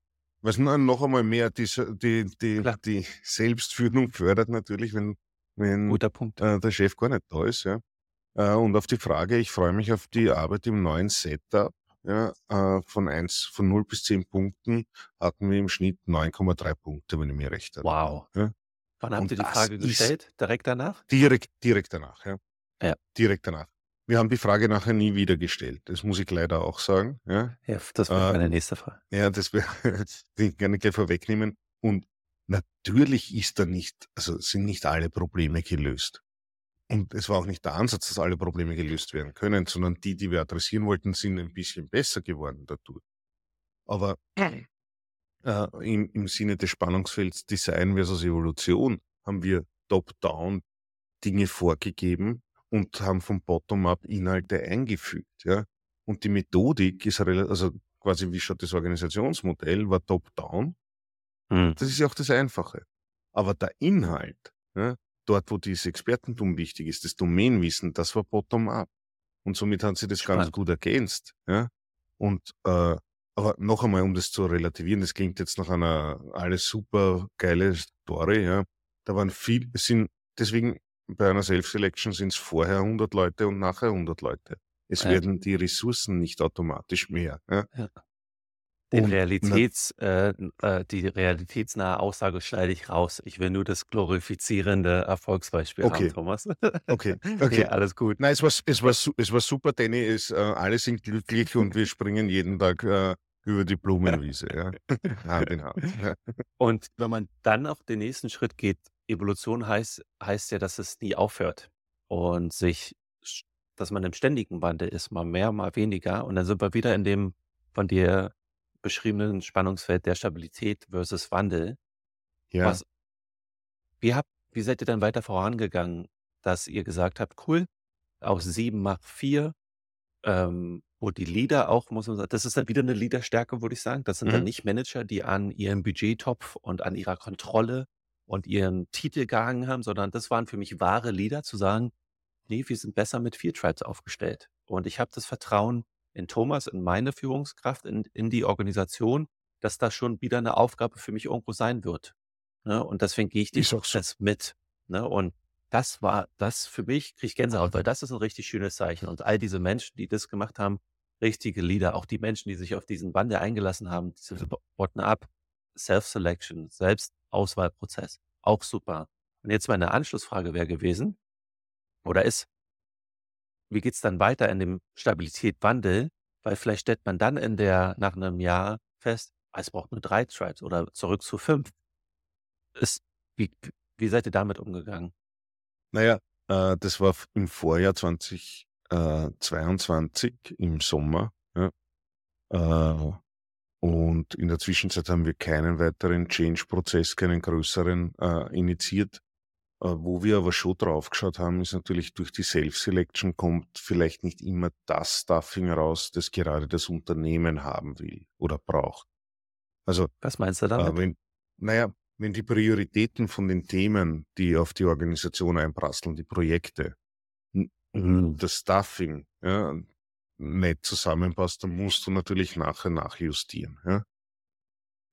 Speaker 1: Was noch einmal mehr die, die, die, die Selbstführung fördert natürlich, wenn, wenn äh, der Chef gar nicht da ist. Ja. Äh, und auf die Frage, ich freue mich auf die Arbeit im neuen Setup. Ja, äh, von 1, von 0 bis 10 Punkten hatten wir im Schnitt 9,3 Punkte, wenn ich mir recht habe.
Speaker 3: Wow. Ja? Wann habt ihr die Frage gestellt? Direkt danach?
Speaker 1: Direkt, direkt danach, ja. ja. Direkt danach. Wir haben die Frage nachher nie wieder gestellt. Das muss ich leider auch sagen. Ja,
Speaker 3: ja das wäre äh, meine nächste Frage.
Speaker 1: Ja, das wäre, ich gerne gleich vorwegnehmen. Und natürlich ist da nicht, also sind nicht alle Probleme gelöst. Und es war auch nicht der Ansatz, dass alle Probleme gelöst werden können, sondern die, die wir adressieren wollten, sind ein bisschen besser geworden dadurch. Aber äh, im, im Sinne des Spannungsfelds Design versus Evolution haben wir top-down Dinge vorgegeben und haben vom Bottom-up Inhalte eingefügt. Ja? Und die Methodik ist also quasi wie schon das Organisationsmodell war top-down. Mhm. Das ist ja auch das Einfache. Aber der Inhalt, ja, dort, wo dieses Expertentum wichtig ist, das Domainwissen, das war bottom-up. Und somit hat sie das Spannend. ganz gut ergänzt. Ja? Und äh, aber noch einmal, um das zu relativieren, das klingt jetzt nach einer alles super geile Story. Ja? Da waren viel, es sind deswegen bei einer Self-Selection sind es vorher 100 Leute und nachher 100 Leute. Es
Speaker 3: Ja.
Speaker 1: werden die Ressourcen nicht automatisch mehr. Ja?
Speaker 3: Ja. Den
Speaker 1: na,
Speaker 3: Realitäts, äh, äh, die realitätsnahe Aussage schneide ich raus. Ich will nur das glorifizierende Erfolgsbeispiel haben,
Speaker 1: okay,
Speaker 3: Thomas.
Speaker 1: okay, okay.
Speaker 3: alles gut.
Speaker 1: Nein, es war, es war, es war super, Danny. Es, äh, alle sind glücklich und wir springen jeden Tag äh, über die Blumenwiese. Ja? Hand in Hand. Ja.
Speaker 3: Und wenn man dann auf den nächsten Schritt geht, Evolution heißt, heißt ja, dass es nie aufhört und sich, dass man im ständigen Wandel ist, mal mehr, mal weniger. Und dann sind wir wieder in dem von dir beschriebenen Spannungsfeld der Stabilität versus Wandel.
Speaker 1: ja.
Speaker 3: Was, wie, habt, wie seid ihr dann weiter vorangegangen, dass ihr gesagt habt, cool, aus sieben macht vier, ähm, wo die Leader auch, muss man sagen, das ist dann wieder eine Leaderstärke, würde ich sagen. Das sind dann
Speaker 1: Mhm.
Speaker 3: nicht Manager, die an ihrem Budgettopf und an ihrer Kontrolle und ihren Titel gehangen haben, sondern das waren für mich wahre Leader, zu sagen, nee, wir sind besser mit vier Tribes aufgestellt. Und ich habe das Vertrauen in Thomas, in meine Führungskraft, in, in die Organisation, dass das schon wieder eine Aufgabe für mich irgendwo sein wird. Ne? Und deswegen gehe ich den
Speaker 1: so.
Speaker 3: Prozess mit. Ne? Und das war, das für mich, kriege ich Gänsehaut, weil das ist ein richtig schönes Zeichen. Und all diese Menschen, die das gemacht haben, richtige Leader, auch die Menschen, die sich auf diesen Wandel eingelassen haben, diese Bottom-up, Self-Selection, Selbstauswahlprozess, auch super. Und jetzt meine Anschlussfrage wäre gewesen, oder ist, wie geht's dann weiter in dem Stabilität-Wandel? Weil vielleicht stellt man dann in der, nach einem Jahr fest, ah, es braucht nur drei Tribes oder zurück zu fünf. Ist, wie, wie seid ihr damit umgegangen?
Speaker 1: Naja, äh, das war im Vorjahr 2022 im Sommer. Ja. Äh, und in der Zwischenzeit haben wir keinen weiteren Change-Prozess, keinen größeren äh, initiiert. Äh, wo wir aber schon drauf geschaut haben, ist natürlich durch die Self-Selection kommt vielleicht nicht immer das Stuffing raus, das gerade das Unternehmen haben will oder braucht. Also
Speaker 3: Was meinst du
Speaker 1: äh,
Speaker 3: damit?
Speaker 1: wenn, naja, wenn die Prioritäten von den Themen, die auf die Organisation einprasseln, die Projekte,
Speaker 3: Mhm.
Speaker 1: das Stuffing, ja, nicht zusammenpasst, dann musst du natürlich nachher nachjustieren, ja,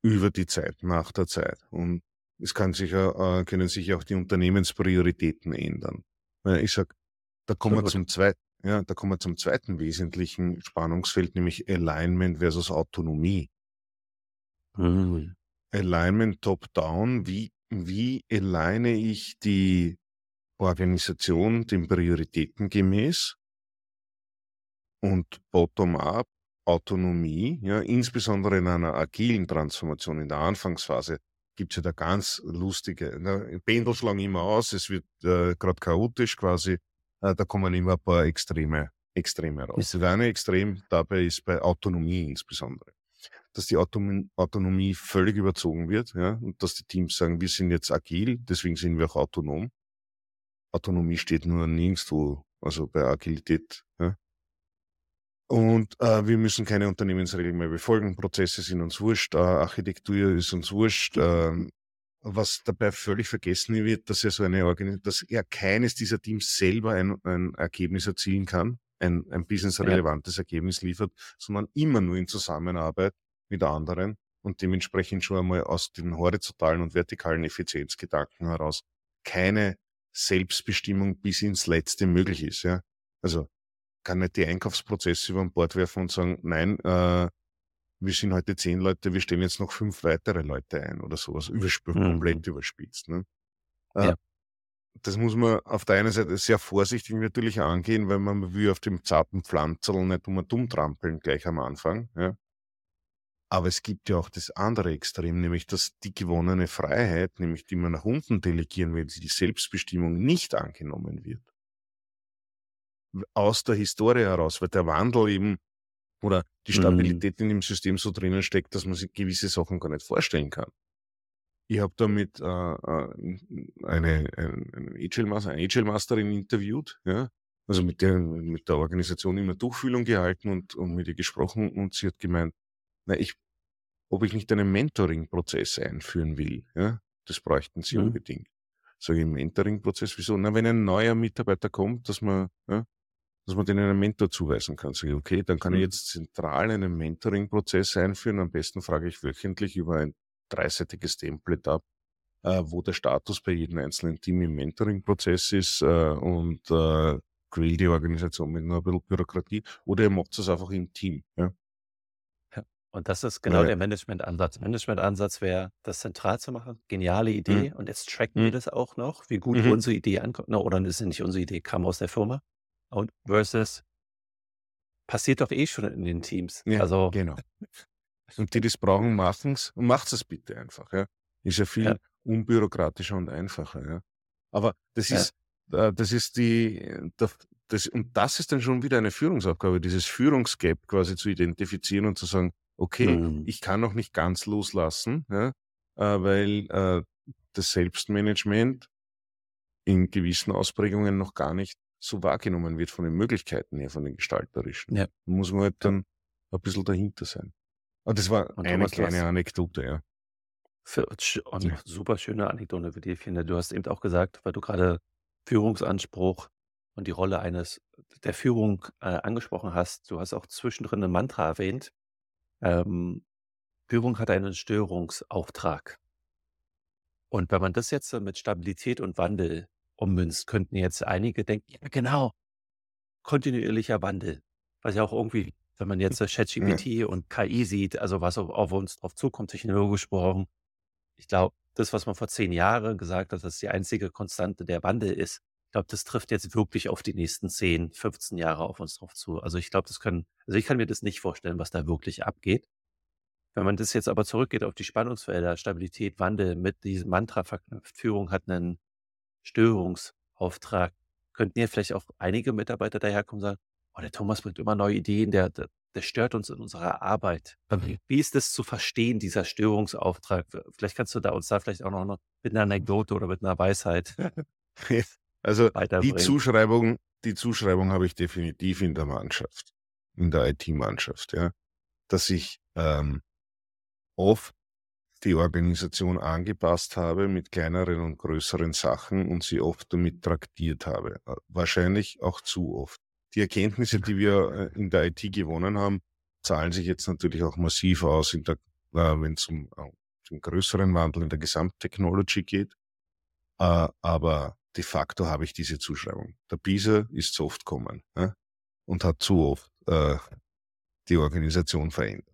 Speaker 1: über die Zeit, nach der Zeit. Und es kann sich, äh, können sich auch die Unternehmensprioritäten ändern. Weil Ich sag, da kommen wir zum zweiten, ja, da kommen wir zum zweiten wesentlichen Spannungsfeld, nämlich Alignment versus Autonomie.
Speaker 3: Mhm.
Speaker 1: Alignment top-down, wie, wie aligne ich die Organisation den Prioritäten gemäß und bottom-up Autonomie, ja, insbesondere in einer agilen Transformation in der Anfangsphase gibt's ja da ganz lustige, ne, Pendel schlagen immer aus, es wird äh, gerade chaotisch quasi, äh, da kommen immer ein paar Extreme, Extreme raus. Das eine Extrem dabei ist bei Autonomie insbesondere dass die Autonomie, Autonomie völlig überzogen wird, ja, und dass die Teams sagen, wir sind jetzt agil, deswegen sind wir auch autonom. Autonomie steht nur nirgendwo, also bei Agilität, ja. Und äh, wir müssen keine Unternehmensregeln mehr befolgen, Prozesse sind uns wurscht, äh, Architektur ist uns wurscht. Äh, was dabei völlig vergessen wird, dass ja so eine Organisation, dass ja keines dieser Teams selber ein, ein Ergebnis erzielen kann, ein, ein businessrelevantes Ergebnis liefert, sondern immer nur in Zusammenarbeit mit anderen und dementsprechend schon einmal aus den horizontalen und vertikalen Effizienzgedanken heraus keine Selbstbestimmung bis ins Letzte möglich ist. Ja? Also kann nicht die Einkaufsprozesse über Bord werfen und sagen, nein, äh, wir sind heute zehn Leute, wir stellen jetzt noch fünf weitere Leute ein oder sowas, übersp
Speaker 3: Mhm.
Speaker 1: komplett überspitzt. Ne? Äh,
Speaker 3: Ja.
Speaker 1: Das muss man auf der einen Seite sehr vorsichtig natürlich angehen, weil man will auf dem zarten Pflanzerl nicht um dumm trampeln gleich am Anfang. Ja? Aber es gibt ja auch das andere Extrem, nämlich dass die gewonnene Freiheit, nämlich die man nach unten delegieren will, die Selbstbestimmung nicht angenommen wird. Aus der Historie heraus, weil der Wandel eben oder die
Speaker 3: Mhm.
Speaker 1: Stabilität in dem System so drinnen steckt, dass man sich gewisse Sachen gar nicht vorstellen kann. Ich habe damit äh, äh, eine, ein- eine Agile Master, eine Agile Masterin interviewt, ja, also mit der, mit der Organisation immer Durchfühlung gehalten und, und mit ihr gesprochen und sie hat gemeint, na, ich, ob ich nicht einen Mentoring-Prozess einführen will, ja, das bräuchten sie
Speaker 3: Mhm.
Speaker 1: unbedingt. Sage ich, Mentoring-Prozess, wieso? Na, wenn ein neuer Mitarbeiter kommt, dass man, ja, dass man denen einen Mentor zuweisen kann. Sage ich, okay, dann kann ich
Speaker 3: Mhm.
Speaker 1: jetzt zentral einen Mentoring-Prozess einführen. Am besten frage ich wöchentlich über ein dreiseitiges Template ab, äh, wo der Status bei jedem einzelnen Team im Mentoring-Prozess ist äh, und äh, quält die Organisation mit nur ein bisschen Bürokratie oder ihr macht es einfach im Team. Ja.
Speaker 3: Und das ist genau
Speaker 1: Weil,
Speaker 3: der Management-Ansatz. Management-Ansatz wäre, das zentral zu machen. Geniale
Speaker 1: hm,
Speaker 3: Idee. Und jetzt tracken wir
Speaker 1: hm,
Speaker 3: das auch noch, wie gut
Speaker 1: mhm,
Speaker 3: unsere Idee ankommt. Na, oder ist es nicht unsere Idee, kam aus der Firma. Und versus passiert doch eh schon in den Teams.
Speaker 1: ja,
Speaker 3: Also,
Speaker 1: genau. Und die, die es brauchen, machen es und macht es bitte einfach. Ja. Ist ja
Speaker 3: ja,
Speaker 1: viel unbürokratischer und einfacher. Ja. Aber das
Speaker 3: ja,
Speaker 1: ist, äh, das ist die, das, das, und das ist dann schon wieder eine Führungsaufgabe, dieses Führungsgap quasi zu identifizieren und zu sagen, okay,
Speaker 3: mhm.
Speaker 1: ich kann noch nicht ganz loslassen, ja, äh, weil äh, das Selbstmanagement in gewissen Ausprägungen noch gar nicht so wahrgenommen wird von den Möglichkeiten her, von den gestalterischen.
Speaker 3: ja,
Speaker 1: Da muss man halt dann ein bisschen dahinter sein. Aber das war
Speaker 3: Und
Speaker 1: eine kleine
Speaker 3: hast
Speaker 1: Anekdote, ja.
Speaker 3: für, und
Speaker 1: Ja.
Speaker 3: super schöne Anekdote für dich, finde. Du hast eben auch gesagt, weil du gerade Führungsanspruch und die Rolle eines der Führung äh, angesprochen hast. Du hast auch zwischendrin ein Mantra erwähnt. Ähm, Führung hat einen Störungsauftrag. Und wenn man das jetzt so mit Stabilität und Wandel ummünzt, könnten jetzt einige denken, ja genau, kontinuierlicher Wandel. Was ja auch irgendwie, wenn man jetzt das
Speaker 1: Ja.
Speaker 3: ChatGPT und KI sieht, also was auf, auf uns drauf zukommt, technologisch gesprochen, ich glaube, das, was man vor zehn Jahren gesagt hat, dass die einzige Konstante der Wandel ist, ich glaube, das trifft jetzt wirklich auf die nächsten 10, 15 Jahre auf uns drauf zu. Also ich glaube, das können, also ich kann mir das nicht vorstellen, was da wirklich abgeht. Wenn man das jetzt aber zurückgeht auf die Spannungsfelder, Stabilität, Wandel mit diesem Mantra verknüpft, Führung hat einen Störungsauftrag, könnten ja vielleicht auch einige Mitarbeiter daherkommen und sagen, oh, der Thomas bringt immer neue Ideen, der, der, der stört uns in unserer Arbeit. Wie ist das zu verstehen, dieser Störungsauftrag? Vielleicht kannst du da uns da vielleicht auch noch mit einer Anekdote oder mit einer Weisheit
Speaker 1: Also die. Zuschreibung, die Zuschreibung habe ich definitiv in der Mannschaft, in der IT-Mannschaft, ja, dass ich ähm, oft die Organisation angepasst habe mit kleineren und größeren Sachen und sie oft damit traktiert habe. Äh, Wahrscheinlich auch zu oft. Die Erkenntnisse, die wir äh, in der IT gewonnen haben, zahlen sich jetzt natürlich auch massiv aus, äh, wenn es um äh, den größeren Wandel in der Gesamttechnology geht. Äh, aber de facto habe ich diese Zuschreibung. Der Pisa ist zu oft kommen ja, und hat zu oft äh, die Organisation verändert.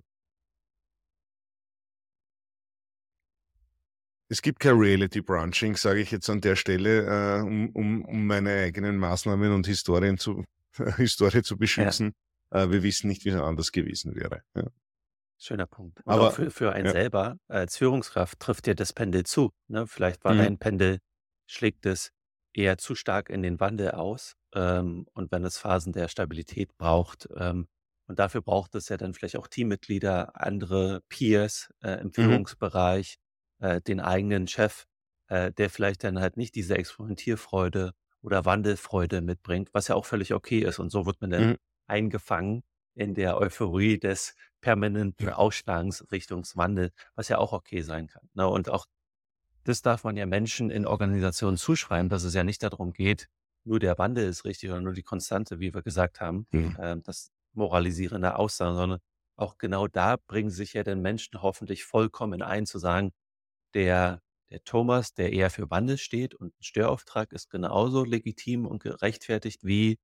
Speaker 1: Es gibt kein Reality Branching, sage ich jetzt an der Stelle, äh, um, um, um meine eigenen Maßnahmen und Historien zu, Historie zu
Speaker 3: Ja,
Speaker 1: beschützen. Äh, wir wissen nicht, wie es anders gewesen wäre. Ja.
Speaker 3: schöner Punkt. Und
Speaker 1: Aber
Speaker 3: für, für einen
Speaker 1: ja,
Speaker 3: selber als Führungskraft trifft dir das Pendel zu. Ne? Vielleicht war
Speaker 1: mhm.
Speaker 3: dein Pendel, schlägt es eher zu stark in den Wandel aus. Ähm, und wenn es Phasen der Stabilität braucht, ähm, und dafür braucht es ja dann vielleicht auch Teammitglieder, andere Peers äh, im
Speaker 1: Mhm.
Speaker 3: Führungsbereich, äh, den eigenen Chef, äh, der vielleicht dann halt nicht diese Experimentierfreude oder Wandelfreude mitbringt, was ja auch völlig okay ist. Und so wird man dann
Speaker 1: Mhm.
Speaker 3: eingefangen in der Euphorie des permanenten Ausschlagens Richtung Wandel, was ja auch okay sein kann. Ne? Und auch das darf man ja Menschen in Organisationen zuschreiben, dass es ja nicht darum geht, nur der Wandel ist richtig oder nur die Konstante, wie wir gesagt haben,
Speaker 1: Mhm.
Speaker 3: ähm, das moralisierende Aussagen, sondern auch genau da bringen sich ja den Menschen hoffentlich vollkommen ein, zu sagen, der, der Thomas, der eher für Wandel steht und ein Störauftrag ist genauso legitim und gerechtfertigt wie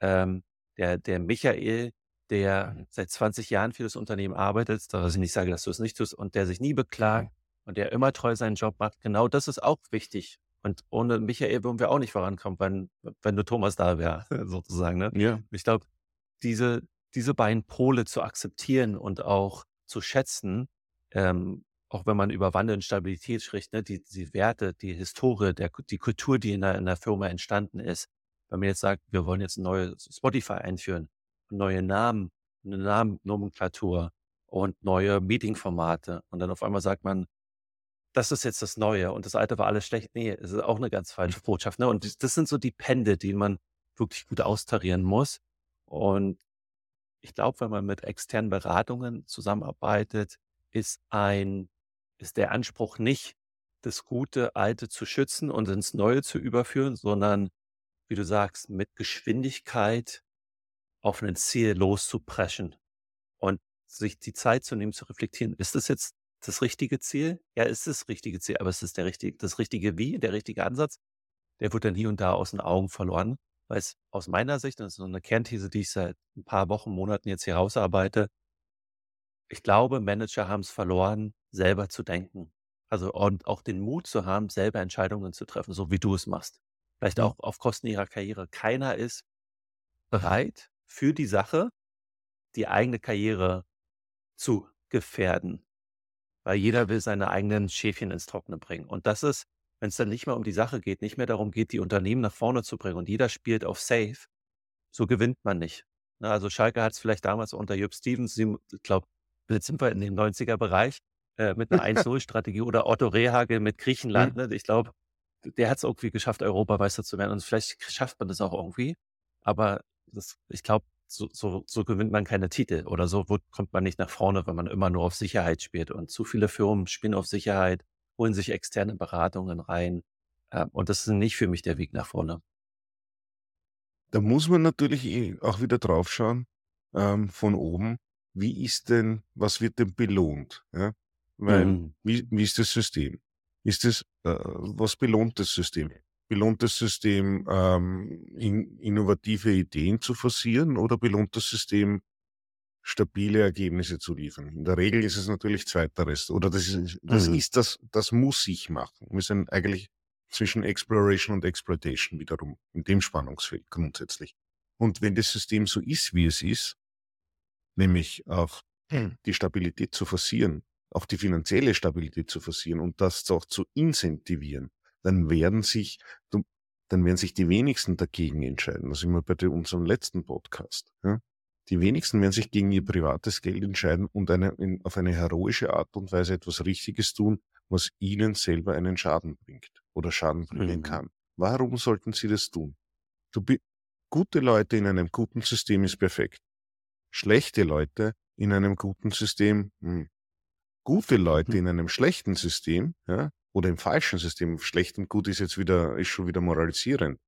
Speaker 3: ähm, der, der Michael, der seit 20 Jahren für das Unternehmen arbeitet, dass ich nicht sage, dass du es nicht tust, und der sich nie beklagt und der immer treu seinen Job macht. Genau das ist auch wichtig. Und ohne Michael würden wir auch nicht vorankommen, wenn, wenn nur Thomas da wäre, sozusagen. Ne?
Speaker 1: Ja.
Speaker 3: Ich glaube, diese, diese beiden Pole zu akzeptieren und auch zu schätzen, ähm, auch wenn man über Wandel und Stabilität spricht, ne, die, die Werte, die Historie, der, die Kultur, die in der, in der Firma entstanden ist. Wenn man jetzt sagt, wir wollen jetzt ein neues Spotify einführen, neue Namen, eine Namennomenklatur und neue Meetingformate und dann auf einmal sagt man, das ist jetzt das Neue und das Alte war alles schlecht. Nee, es ist auch eine ganz falsche Botschaft. Ne? Und das, sind so die Pendel, die man wirklich gut austarieren muss. Und ich glaube, wenn man mit externen Beratungen zusammenarbeitet, ist ein, ist der Anspruch nicht, das gute Alte zu schützen und ins Neue zu überführen, sondern, wie du sagst, mit Geschwindigkeit auf ein Ziel loszupreschen und sich die Zeit zu nehmen, zu reflektieren. Ist das jetzt das richtige Ziel? Ja, ist das richtige Ziel, aber ist es der richtige, das richtige Wie, der richtige Ansatz? Der wird dann hier und da aus den Augen verloren. weil es aus meiner Sicht, das ist so eine Kernthese, die ich seit ein paar Wochen, Monaten jetzt hier rausarbeite, ich glaube, Manager haben es verloren, selber zu denken. Also und auch den Mut zu haben, selber Entscheidungen zu treffen, so wie du es machst. Vielleicht auch auf Kosten ihrer Karriere. Keiner ist bereit, für die Sache die eigene Karriere zu gefährden, weil jeder will seine eigenen Schäfchen ins Trockene bringen. Und das ist, wenn es dann nicht mehr um die Sache geht, nicht mehr darum geht, die Unternehmen nach vorne zu bringen und jeder spielt auf Safe, so gewinnt man nicht. Ne, also Schalke hat es vielleicht damals unter Jupp Stevens, ich glaube, jetzt sind wir in dem 90er-Bereich, äh, mit einer 1-0-Strategie oder Otto Rehagel mit Griechenland. Ne? Ich glaube, der hat es irgendwie geschafft, Europameister zu werden und vielleicht schafft man das auch irgendwie. Aber das, ich glaube, so, so, so gewinnt man keine Titel oder so wird, kommt man nicht nach vorne, wenn man immer nur auf Sicherheit spielt. Und zu viele Firmen spielen auf Sicherheit, holen sich externe Beratungen rein. Äh, und das ist nicht für mich der Weg nach vorne.
Speaker 1: Da muss man natürlich eh auch wieder draufschauen, ähm, von oben. Wie ist denn, was wird denn belohnt? Ja? Weil,
Speaker 3: Mhm.
Speaker 1: wie, wie ist das System? Ist das, äh, was belohnt das System? Belohnt das System, ähm, in, innovative Ideen zu forcieren oder belohnt das System, stabile Ergebnisse zu liefern? In der Regel ist es natürlich zweiteres. Oder das ist, das
Speaker 3: Mhm.
Speaker 1: ist das, das muss ich machen. Wir sind eigentlich zwischen Exploration und Exploitation wiederum in dem Spannungsfeld grundsätzlich. Und wenn das System so ist, wie es ist, nämlich auf die Stabilität zu forcieren, auf die finanzielle Stabilität zu forcieren und das auch zu incentivieren, dann werden sich, dann werden sich die wenigsten dagegen entscheiden. Das sind wir bei unserem letzten Podcast. Ja? Die wenigsten werden sich gegen ihr privates Geld entscheiden und eine, in, auf eine heroische Art und Weise etwas Richtiges tun, was ihnen selber einen Schaden bringt oder Schaden bringen
Speaker 3: Mhm.
Speaker 1: kann. Warum sollten sie das tun? Du, gute Leute in einem guten System ist perfekt. Schlechte Leute in einem guten System, hm. gute Leute
Speaker 3: Hm.
Speaker 1: in einem schlechten System, ja, oder im falschen System, schlecht und gut ist jetzt wieder, ist schon wieder moralisierend.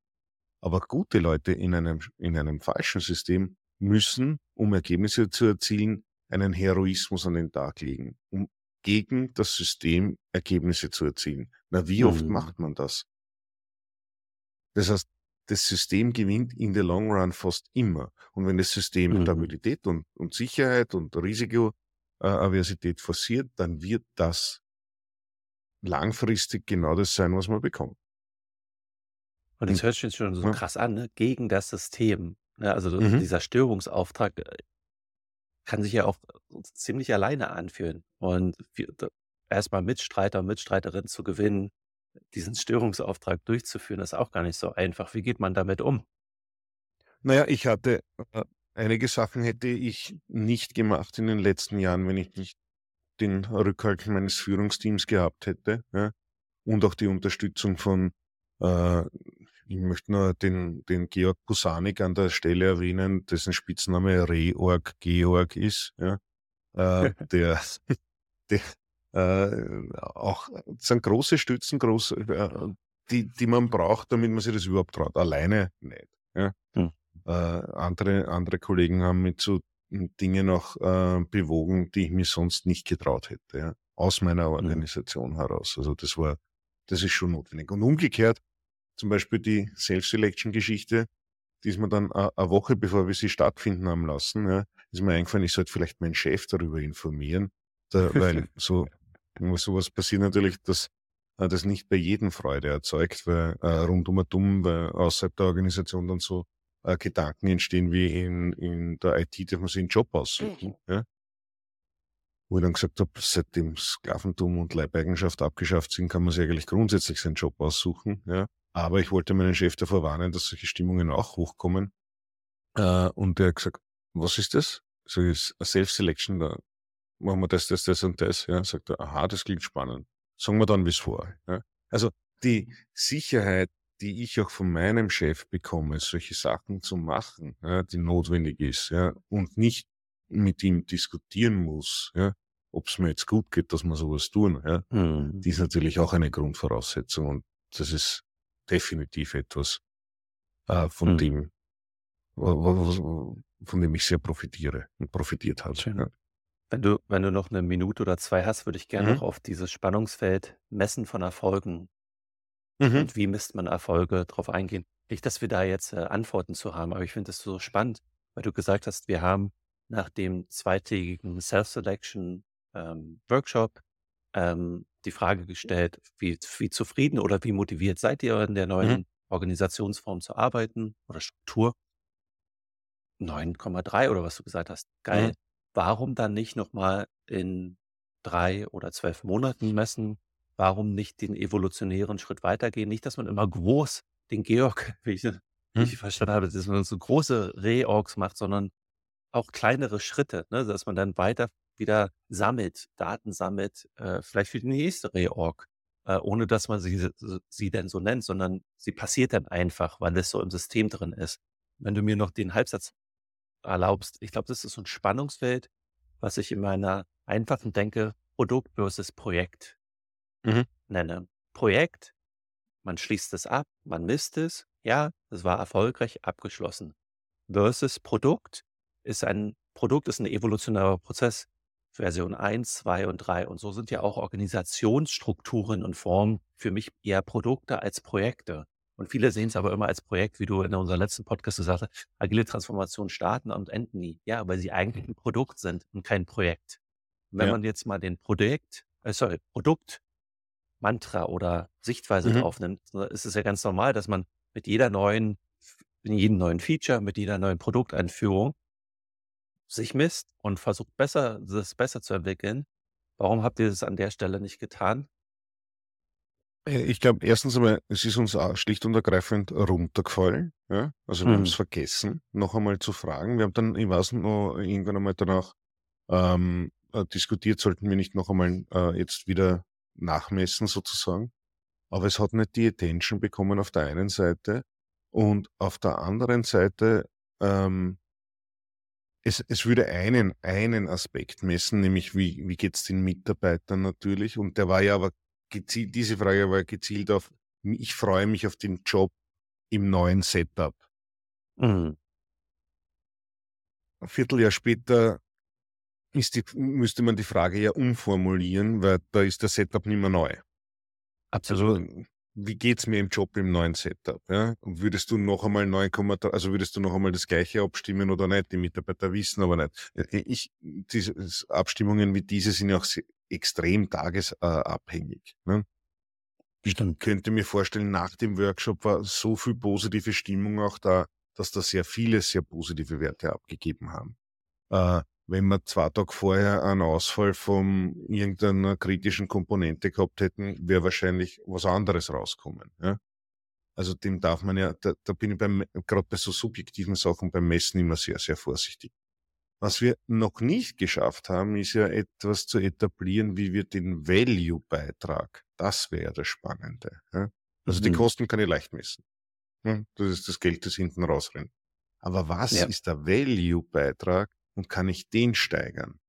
Speaker 1: Aber gute Leute in einem, in einem falschen System müssen, um Ergebnisse zu erzielen, einen Heroismus an den Tag legen, um gegen das System Ergebnisse zu erzielen. Na, wie oft
Speaker 3: Mhm.
Speaker 1: macht man das? Das heißt, das System gewinnt in the long run fast immer. Und wenn das System
Speaker 3: Mhm.
Speaker 1: Stabilität und, und Sicherheit und Risikoaversität forciert, dann wird das langfristig genau das sein, was man bekommt.
Speaker 3: Und das hört sich schon so
Speaker 1: ja.
Speaker 3: krass an, ne? gegen das System. Ne? Also
Speaker 1: Mhm.
Speaker 3: dieser Störungsauftrag äh, kann sich ja auch äh, ziemlich alleine anfühlen. Und erstmal Mitstreiter und Mitstreiterinnen zu gewinnen, diesen Störungsauftrag durchzuführen, ist auch gar nicht so einfach. Wie geht man damit um?
Speaker 1: Naja, ich hatte, äh, einige Sachen hätte ich nicht gemacht in den letzten Jahren, wenn ich nicht den Rückhalt meines Führungsteams gehabt hätte. Ja? Und auch die Unterstützung von, äh, ich möchte nur den, den Georg Pusanik an der Stelle erwähnen, dessen Spitzname Reorg Georg ist. Ja? Äh, der, der auch das sind große Stützen, groß, äh, die, die man braucht, damit man sich das überhaupt traut. Alleine nicht. Ja?
Speaker 3: Hm.
Speaker 1: Äh, andere, andere Kollegen haben mich zu Dingen auch äh, bewogen, die ich mir sonst nicht getraut hätte, ja? aus meiner Organisation heraus. Also das war, das ist schon notwendig. Und umgekehrt, zum Beispiel die Self-Selection-Geschichte, die ist mir dann eine Woche bevor wir sie stattfinden haben lassen, ja, ist mir eingefallen, ich sollte vielleicht meinen Chef darüber informieren, da, weil so sowas passiert natürlich, dass äh, das nicht bei jedem Freude erzeugt, weil äh, rund um und um, weil außerhalb der Organisation dann so äh, Gedanken entstehen wie in, in der IT, dass man sich einen Job aussuchen. Ja? Wo ich dann gesagt habe, seitdem Sklaventum und Leibeigenschaft abgeschafft sind, kann man sich eigentlich grundsätzlich seinen Job aussuchen. Ja? Aber ich wollte meinen Chef davor warnen, dass solche Stimmungen auch hochkommen. Äh, und der hat gesagt, was ist das? So ist Self-Selection, da machen wir das, das, das und das. Ja, sagt er, aha, das klingt spannend. Sagen wir dann, wie es vor. Ja. Also die Sicherheit, die ich auch von meinem Chef bekomme, solche Sachen zu machen, ja, die notwendig ist, ja, und nicht mit ihm diskutieren muss, ja, ob es mir jetzt gut geht, dass wir sowas tun, ja,
Speaker 3: Hm.
Speaker 1: die ist natürlich auch eine Grundvoraussetzung und das ist definitiv etwas, äh, von
Speaker 3: Hm.
Speaker 1: dem, von dem ich sehr profitiere und profitiert habe.
Speaker 3: Schön.
Speaker 1: Ja.
Speaker 3: Wenn du, wenn du noch eine Minute oder zwei hast, würde ich gerne
Speaker 1: Mhm.
Speaker 3: noch auf dieses Spannungsfeld Messen von Erfolgen Mhm. Und wie misst man Erfolge, darauf eingehen. Nicht, dass wir da jetzt äh, Antworten zu haben, aber ich finde das so spannend, weil du gesagt hast, wir haben nach dem zweitägigen Self-Selection ähm, Workshop ähm, die Frage gestellt, wie, wie zufrieden oder wie motiviert seid ihr in der
Speaker 1: Mhm.
Speaker 3: neuen Organisationsform zu arbeiten oder Struktur? 9,3 oder was du gesagt hast. Geil.
Speaker 1: Mhm.
Speaker 3: Warum dann nicht nochmal in drei oder zwölf Monaten messen? Warum nicht den evolutionären Schritt weitergehen? Nicht, dass man immer groß den Georg, wie ich,
Speaker 1: Mhm.
Speaker 3: ich verstanden habe, dass man so große Reorgs macht, sondern auch kleinere Schritte, ne? dass man dann weiter wieder sammelt, Daten sammelt, äh, vielleicht für die nächste Reorg, äh, ohne dass man sie, sie denn so nennt, sondern sie passiert dann einfach, weil es so im System drin ist. Wenn du mir noch den Halbsatz erlaubst, ich glaube, das ist so ein Spannungsfeld, was ich in meiner einfachen Denke Produkt versus Projekt
Speaker 1: Mhm.
Speaker 3: nenne. Projekt, man schließt es ab, man misst es, ja, es war erfolgreich abgeschlossen. Versus Produkt ist ein Produkt ist ein evolutionärer Prozess. Version 1, 2 und 3. Und so sind ja auch Organisationsstrukturen und Formen für mich eher Produkte als Projekte. Und viele sehen es aber immer als Projekt, wie du in unserem letzten Podcast gesagt hast, agile Transformation starten und enden nie. Ja, weil sie eigentlich ein Produkt sind und kein Projekt. Und wenn
Speaker 1: Ja.
Speaker 3: man jetzt mal den Projekt, äh, sorry, Produkt, Mantra oder Sichtweise
Speaker 1: Mhm.
Speaker 3: drauf nimmt, so ist es ja ganz normal, dass man mit jeder neuen, in jedem neuen Feature, mit jeder neuen Produkteinführung sich misst und versucht besser, das besser zu entwickeln. Warum habt ihr das an der Stelle nicht getan?
Speaker 1: Äh, Ich glaube, erstens einmal, es ist uns auch schlicht und ergreifend runtergefallen. Ja? Also wir haben es
Speaker 3: Mhm.
Speaker 1: vergessen, noch einmal zu fragen. Wir haben dann, ich weiß nicht, noch irgendwann einmal danach ähm, äh, diskutiert, sollten wir nicht noch einmal äh, jetzt wieder nachmessen sozusagen. Aber es hat nicht die Attention bekommen auf der einen Seite und auf der anderen Seite ähm, es, es würde einen, einen Aspekt messen, nämlich wie, wie geht's den Mitarbeitern natürlich. Und der war ja aber gezielt, diese Frage war gezielt auf, ich freue mich auf den Job im neuen Setup.
Speaker 3: Mhm.
Speaker 1: Ein Vierteljahr später die, müsste man die Frage ja umformulieren, weil da ist der Setup nicht mehr neu.
Speaker 3: Absolut.
Speaker 1: Also, wie geht's mir im Job im neuen Setup? Ja? Und würdest du noch einmal 9,3, also würdest du noch einmal das Gleiche abstimmen oder nicht? Die Mitarbeiter wissen aber nicht. Äh, Ich, diese Abstimmungen wie diese sind ja auch sehr, extrem tagesabhängig. Ne? Ich
Speaker 3: Stimmt.
Speaker 1: könnte mir vorstellen, nach dem Workshop war so viel positive Stimmung auch da, dass da sehr viele sehr positive Werte abgegeben haben. Äh, wenn wir zwei Tage vorher einen Ausfall von irgendeiner kritischen Komponente gehabt hätten, wäre wahrscheinlich was anderes rauskommen. Ja? Also dem darf man ja, da, da bin ich beim, gerade bei so subjektiven Sachen beim Messen immer sehr, sehr vorsichtig. Was wir noch nicht geschafft haben, ist ja etwas zu etablieren, wie wir den Value-Beitrag, das wäre das Spannende. Ja? Also die
Speaker 3: Mhm.
Speaker 1: Kosten kann ich leicht messen. Ja? Das ist das Geld, das hinten rausrennt. Aber was
Speaker 3: Ja.
Speaker 1: ist der Value-Beitrag und kann ich den steigern?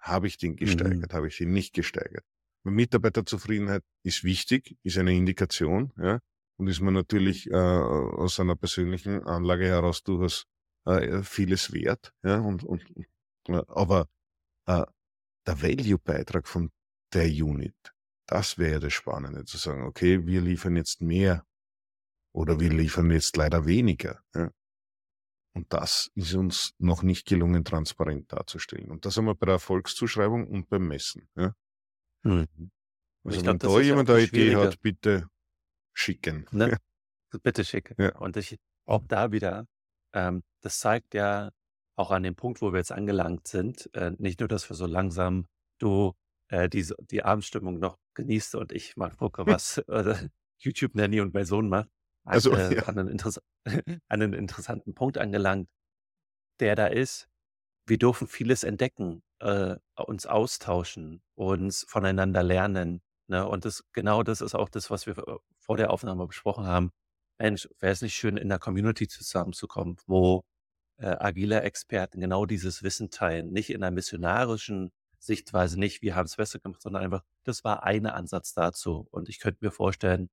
Speaker 1: Habe ich den
Speaker 3: Mhm.
Speaker 1: gesteigert? Habe ich den nicht gesteigert? Mitarbeiterzufriedenheit ist wichtig, ist eine Indikation, ja, und ist man natürlich äh, aus einer persönlichen Anlage heraus durchaus äh, vieles wert, ja, und, und äh, aber äh, der Value-Beitrag von der Unit, das wäre das Spannende, zu sagen, okay, wir liefern jetzt mehr oder wir liefern jetzt leider weniger, ja. Und das ist uns noch nicht gelungen, transparent darzustellen. Und das haben wir bei der Erfolgszuschreibung und beim Messen. Ja?
Speaker 3: Mhm.
Speaker 1: Also
Speaker 3: Ich
Speaker 1: wenn da
Speaker 3: ja
Speaker 1: jemand eine Idee hat, bitte schicken.
Speaker 3: Ne? Bitte schick.
Speaker 1: Ja.
Speaker 3: Und ich, auch da wieder, ähm, das zeigt ja auch an dem Punkt, wo wir jetzt angelangt sind, äh, nicht nur, dass wir so langsam du äh, die, die Abendstimmung noch genießt und ich mal gucke, was äh, YouTube Nanny und mein Sohn macht, an,
Speaker 1: Also,
Speaker 3: äh,
Speaker 1: ja.
Speaker 3: an, einen an einen interessanten Punkt angelangt, der da ist. Wir dürfen vieles entdecken, äh, uns austauschen, uns voneinander lernen. Ne? Und das, genau das ist auch das, was wir äh, vor der Aufnahme besprochen haben. Mensch, wäre es nicht schön, in der Community zusammenzukommen, wo äh, agile Experten genau dieses Wissen teilen, nicht in einer missionarischen Sichtweise, nicht wir haben es besser gemacht, sondern einfach, das war ein Ansatz dazu. Und ich könnte mir vorstellen,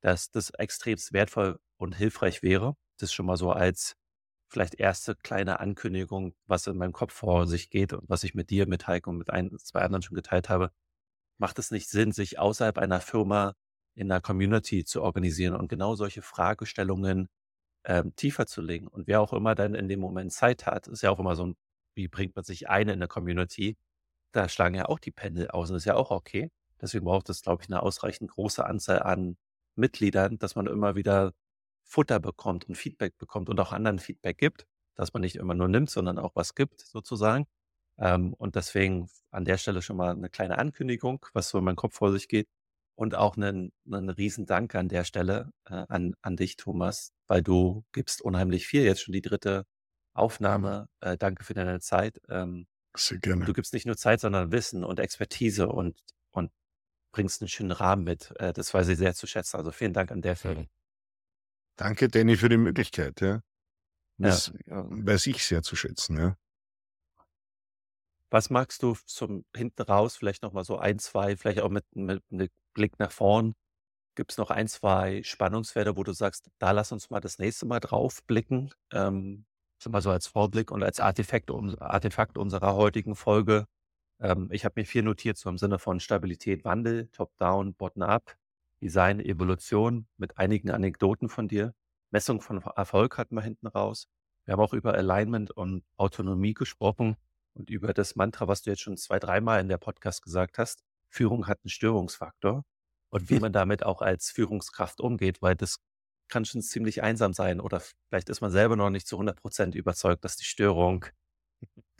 Speaker 3: dass das extremst wertvoll und hilfreich wäre. Das schon mal so als vielleicht erste kleine Ankündigung, was in meinem Kopf vor sich geht und was ich mit dir, mit Heike und mit ein, zwei anderen schon geteilt habe. Macht es nicht Sinn, sich außerhalb einer Firma in der Community zu organisieren und genau solche Fragestellungen ähm, tiefer zu legen. Und wer auch immer dann in dem Moment Zeit hat, ist ja auch immer so ein, wie bringt man sich ein in der Community? Da schlagen ja auch die Pendel aus und ist ja auch okay. Deswegen braucht es, glaube ich, eine ausreichend große Anzahl an Mitgliedern, dass man immer wieder Futter bekommt und Feedback bekommt und auch anderen Feedback gibt, dass man nicht immer nur nimmt, sondern auch was gibt, sozusagen. Ähm, und deswegen an der Stelle schon mal eine kleine Ankündigung, was so in meinem Kopf vor sich geht. Und auch einen, einen riesen Dank an der Stelle äh, an, an dich, Thomas, weil du gibst unheimlich viel. Jetzt schon die dritte Aufnahme. Äh, danke für deine Zeit. Ähm,
Speaker 1: Sehr gerne.
Speaker 3: Du gibst nicht nur Zeit, sondern Wissen und Expertise und, und bringst einen schönen Rahmen mit. Äh, das weiß ich sehr zu schätzen. Also vielen Dank an der Stelle.
Speaker 1: Danke, Danny, für die Möglichkeit. Ja. Das ja. weiß ich sehr zu schätzen. Ja.
Speaker 3: Was magst du zum hinten raus, vielleicht noch mal so ein, zwei, vielleicht auch mit, mit, mit Blick nach vorn? Gibt es noch ein, zwei Spannungsfelder, wo du sagst, da lass uns mal das nächste Mal drauf blicken? Ähm, mal so als Vorblick und als Artefakt, Artefakt unserer heutigen Folge. Ähm, ich habe mir viel notiert, so im Sinne von Stabilität, Wandel, Top-Down, Bottom-up, Design, Evolution mit einigen Anekdoten von dir. Messung von Erfolg hatten wir hinten raus. Wir haben auch über Alignment und Autonomie gesprochen und über das Mantra, was du jetzt schon zwei, dreimal in der Podcast gesagt hast. Führung hat einen Störungsfaktor und wie man damit auch als Führungskraft umgeht, weil das kann schon ziemlich einsam sein oder vielleicht ist man selber noch nicht zu 100 Prozent überzeugt, dass die Störung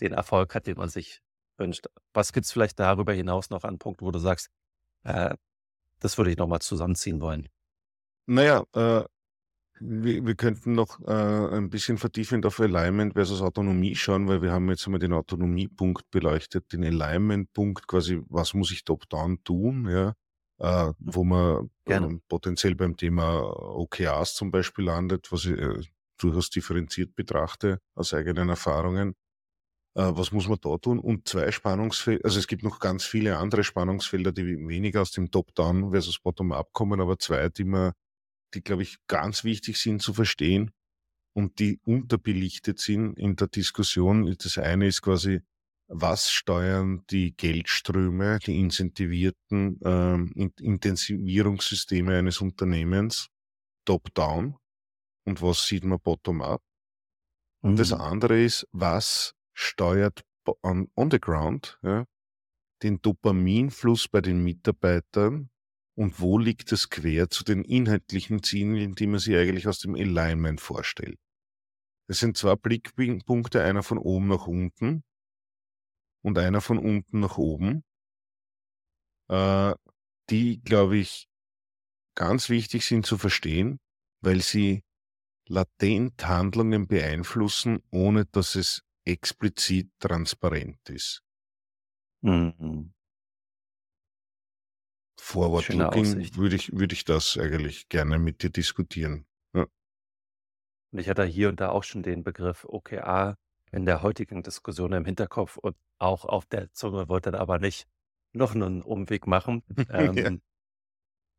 Speaker 3: den Erfolg hat, den man sich wünscht. Was gibt es vielleicht darüber hinaus noch an Punkten, wo du sagst, äh, das würde ich nochmal zusammenziehen wollen?
Speaker 1: Naja, äh, wir, wir könnten noch äh, ein bisschen vertiefend auf Alignment versus Autonomie schauen, weil wir haben jetzt einmal den Autonomiepunkt beleuchtet, den Alignment-Punkt, quasi, was muss ich top-down tun, ja, äh, wo man äh, potenziell beim Thema OKRs zum Beispiel landet, was ich äh, durchaus differenziert betrachte aus eigenen Erfahrungen. Äh, was muss man da tun? Und zwei Spannungsfelder, also es gibt noch ganz viele andere Spannungsfelder, die weniger aus dem Top-Down versus Bottom-up kommen, aber zwei, die man die, glaube ich, ganz wichtig sind zu verstehen und die unterbelichtet sind in der Diskussion. Das eine ist quasi, was steuern die Geldströme, die incentivierten ähm, Intensivierungssysteme eines Unternehmens top-down und was sieht man bottom-up? Und mhm. das andere ist, was steuert on, on the ground ja, den Dopaminfluss bei den Mitarbeitern und wo liegt es quer zu den inhaltlichen Zielen, die man sich eigentlich aus dem Alignment vorstellt. Das sind zwei Blickpunkte, einer von oben nach unten und einer von unten nach oben, äh, die, glaube ich, ganz wichtig sind zu verstehen, weil sie latent Handlungen beeinflussen, ohne dass es explizit transparent ist. Mhm. Forward-looking würde ich, würde ich das eigentlich gerne mit dir diskutieren. Ja.
Speaker 3: Und ich hatte hier und da auch schon den Begriff OKR in der heutigen Diskussion im Hinterkopf und auch auf der Zunge, wollte dann aber nicht noch einen Umweg machen. Ähm,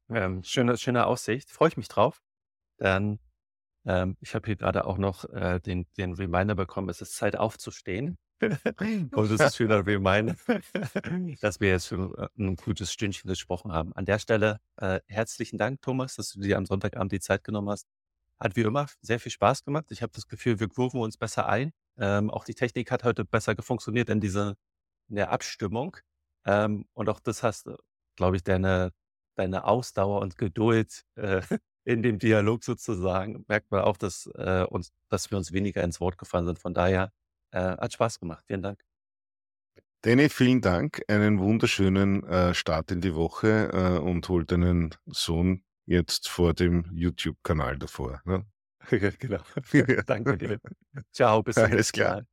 Speaker 3: ja. ähm, schöne, schöne Aussicht, freue ich mich drauf. Dann, ähm, ich habe hier gerade auch noch äh, den, den Reminder bekommen, es ist Zeit aufzustehen. Und es ist schöner wie meine, dass wir jetzt schon äh, ein gutes Stündchen gesprochen haben. An der Stelle äh, herzlichen Dank, Thomas, dass du dir am Sonntagabend die Zeit genommen hast. Hat wie immer sehr viel Spaß gemacht. Ich habe das Gefühl, wir kurven uns besser ein. Ähm, auch die Technik hat heute besser funktioniert in dieser in der Abstimmung. Ähm, und auch das hast, glaube ich, deine, deine Ausdauer und Geduld äh, in dem Dialog sozusagen, merkt man auch, dass, äh, uns, dass wir uns weniger ins Wort gefallen sind. Von daher äh, hat Spaß gemacht. Vielen Dank.
Speaker 1: Danny, vielen Dank. Einen wunderschönen äh, Start in die Woche äh, und hol deinen Sohn jetzt vor dem YouTube-Kanal davor. Ne?
Speaker 3: genau. Danke dir. Ciao, bis zum nächsten Mal.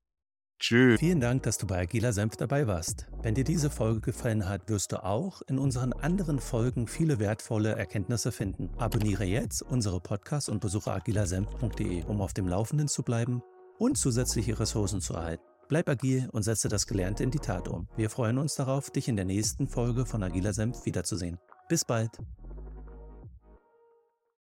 Speaker 2: Tschüss. Vielen Dank, dass du bei Agila Senf dabei warst. Wenn dir diese Folge gefallen hat, wirst du auch in unseren anderen Folgen viele wertvolle Erkenntnisse finden. Abonniere jetzt unsere Podcasts und besuche agilasenf.de, um auf dem Laufenden zu bleiben und zusätzliche Ressourcen zu erhalten. Bleib agil und setze das Gelernte in die Tat um. Wir freuen uns darauf, dich in der nächsten Folge von Agiler Senf wiederzusehen. Bis bald!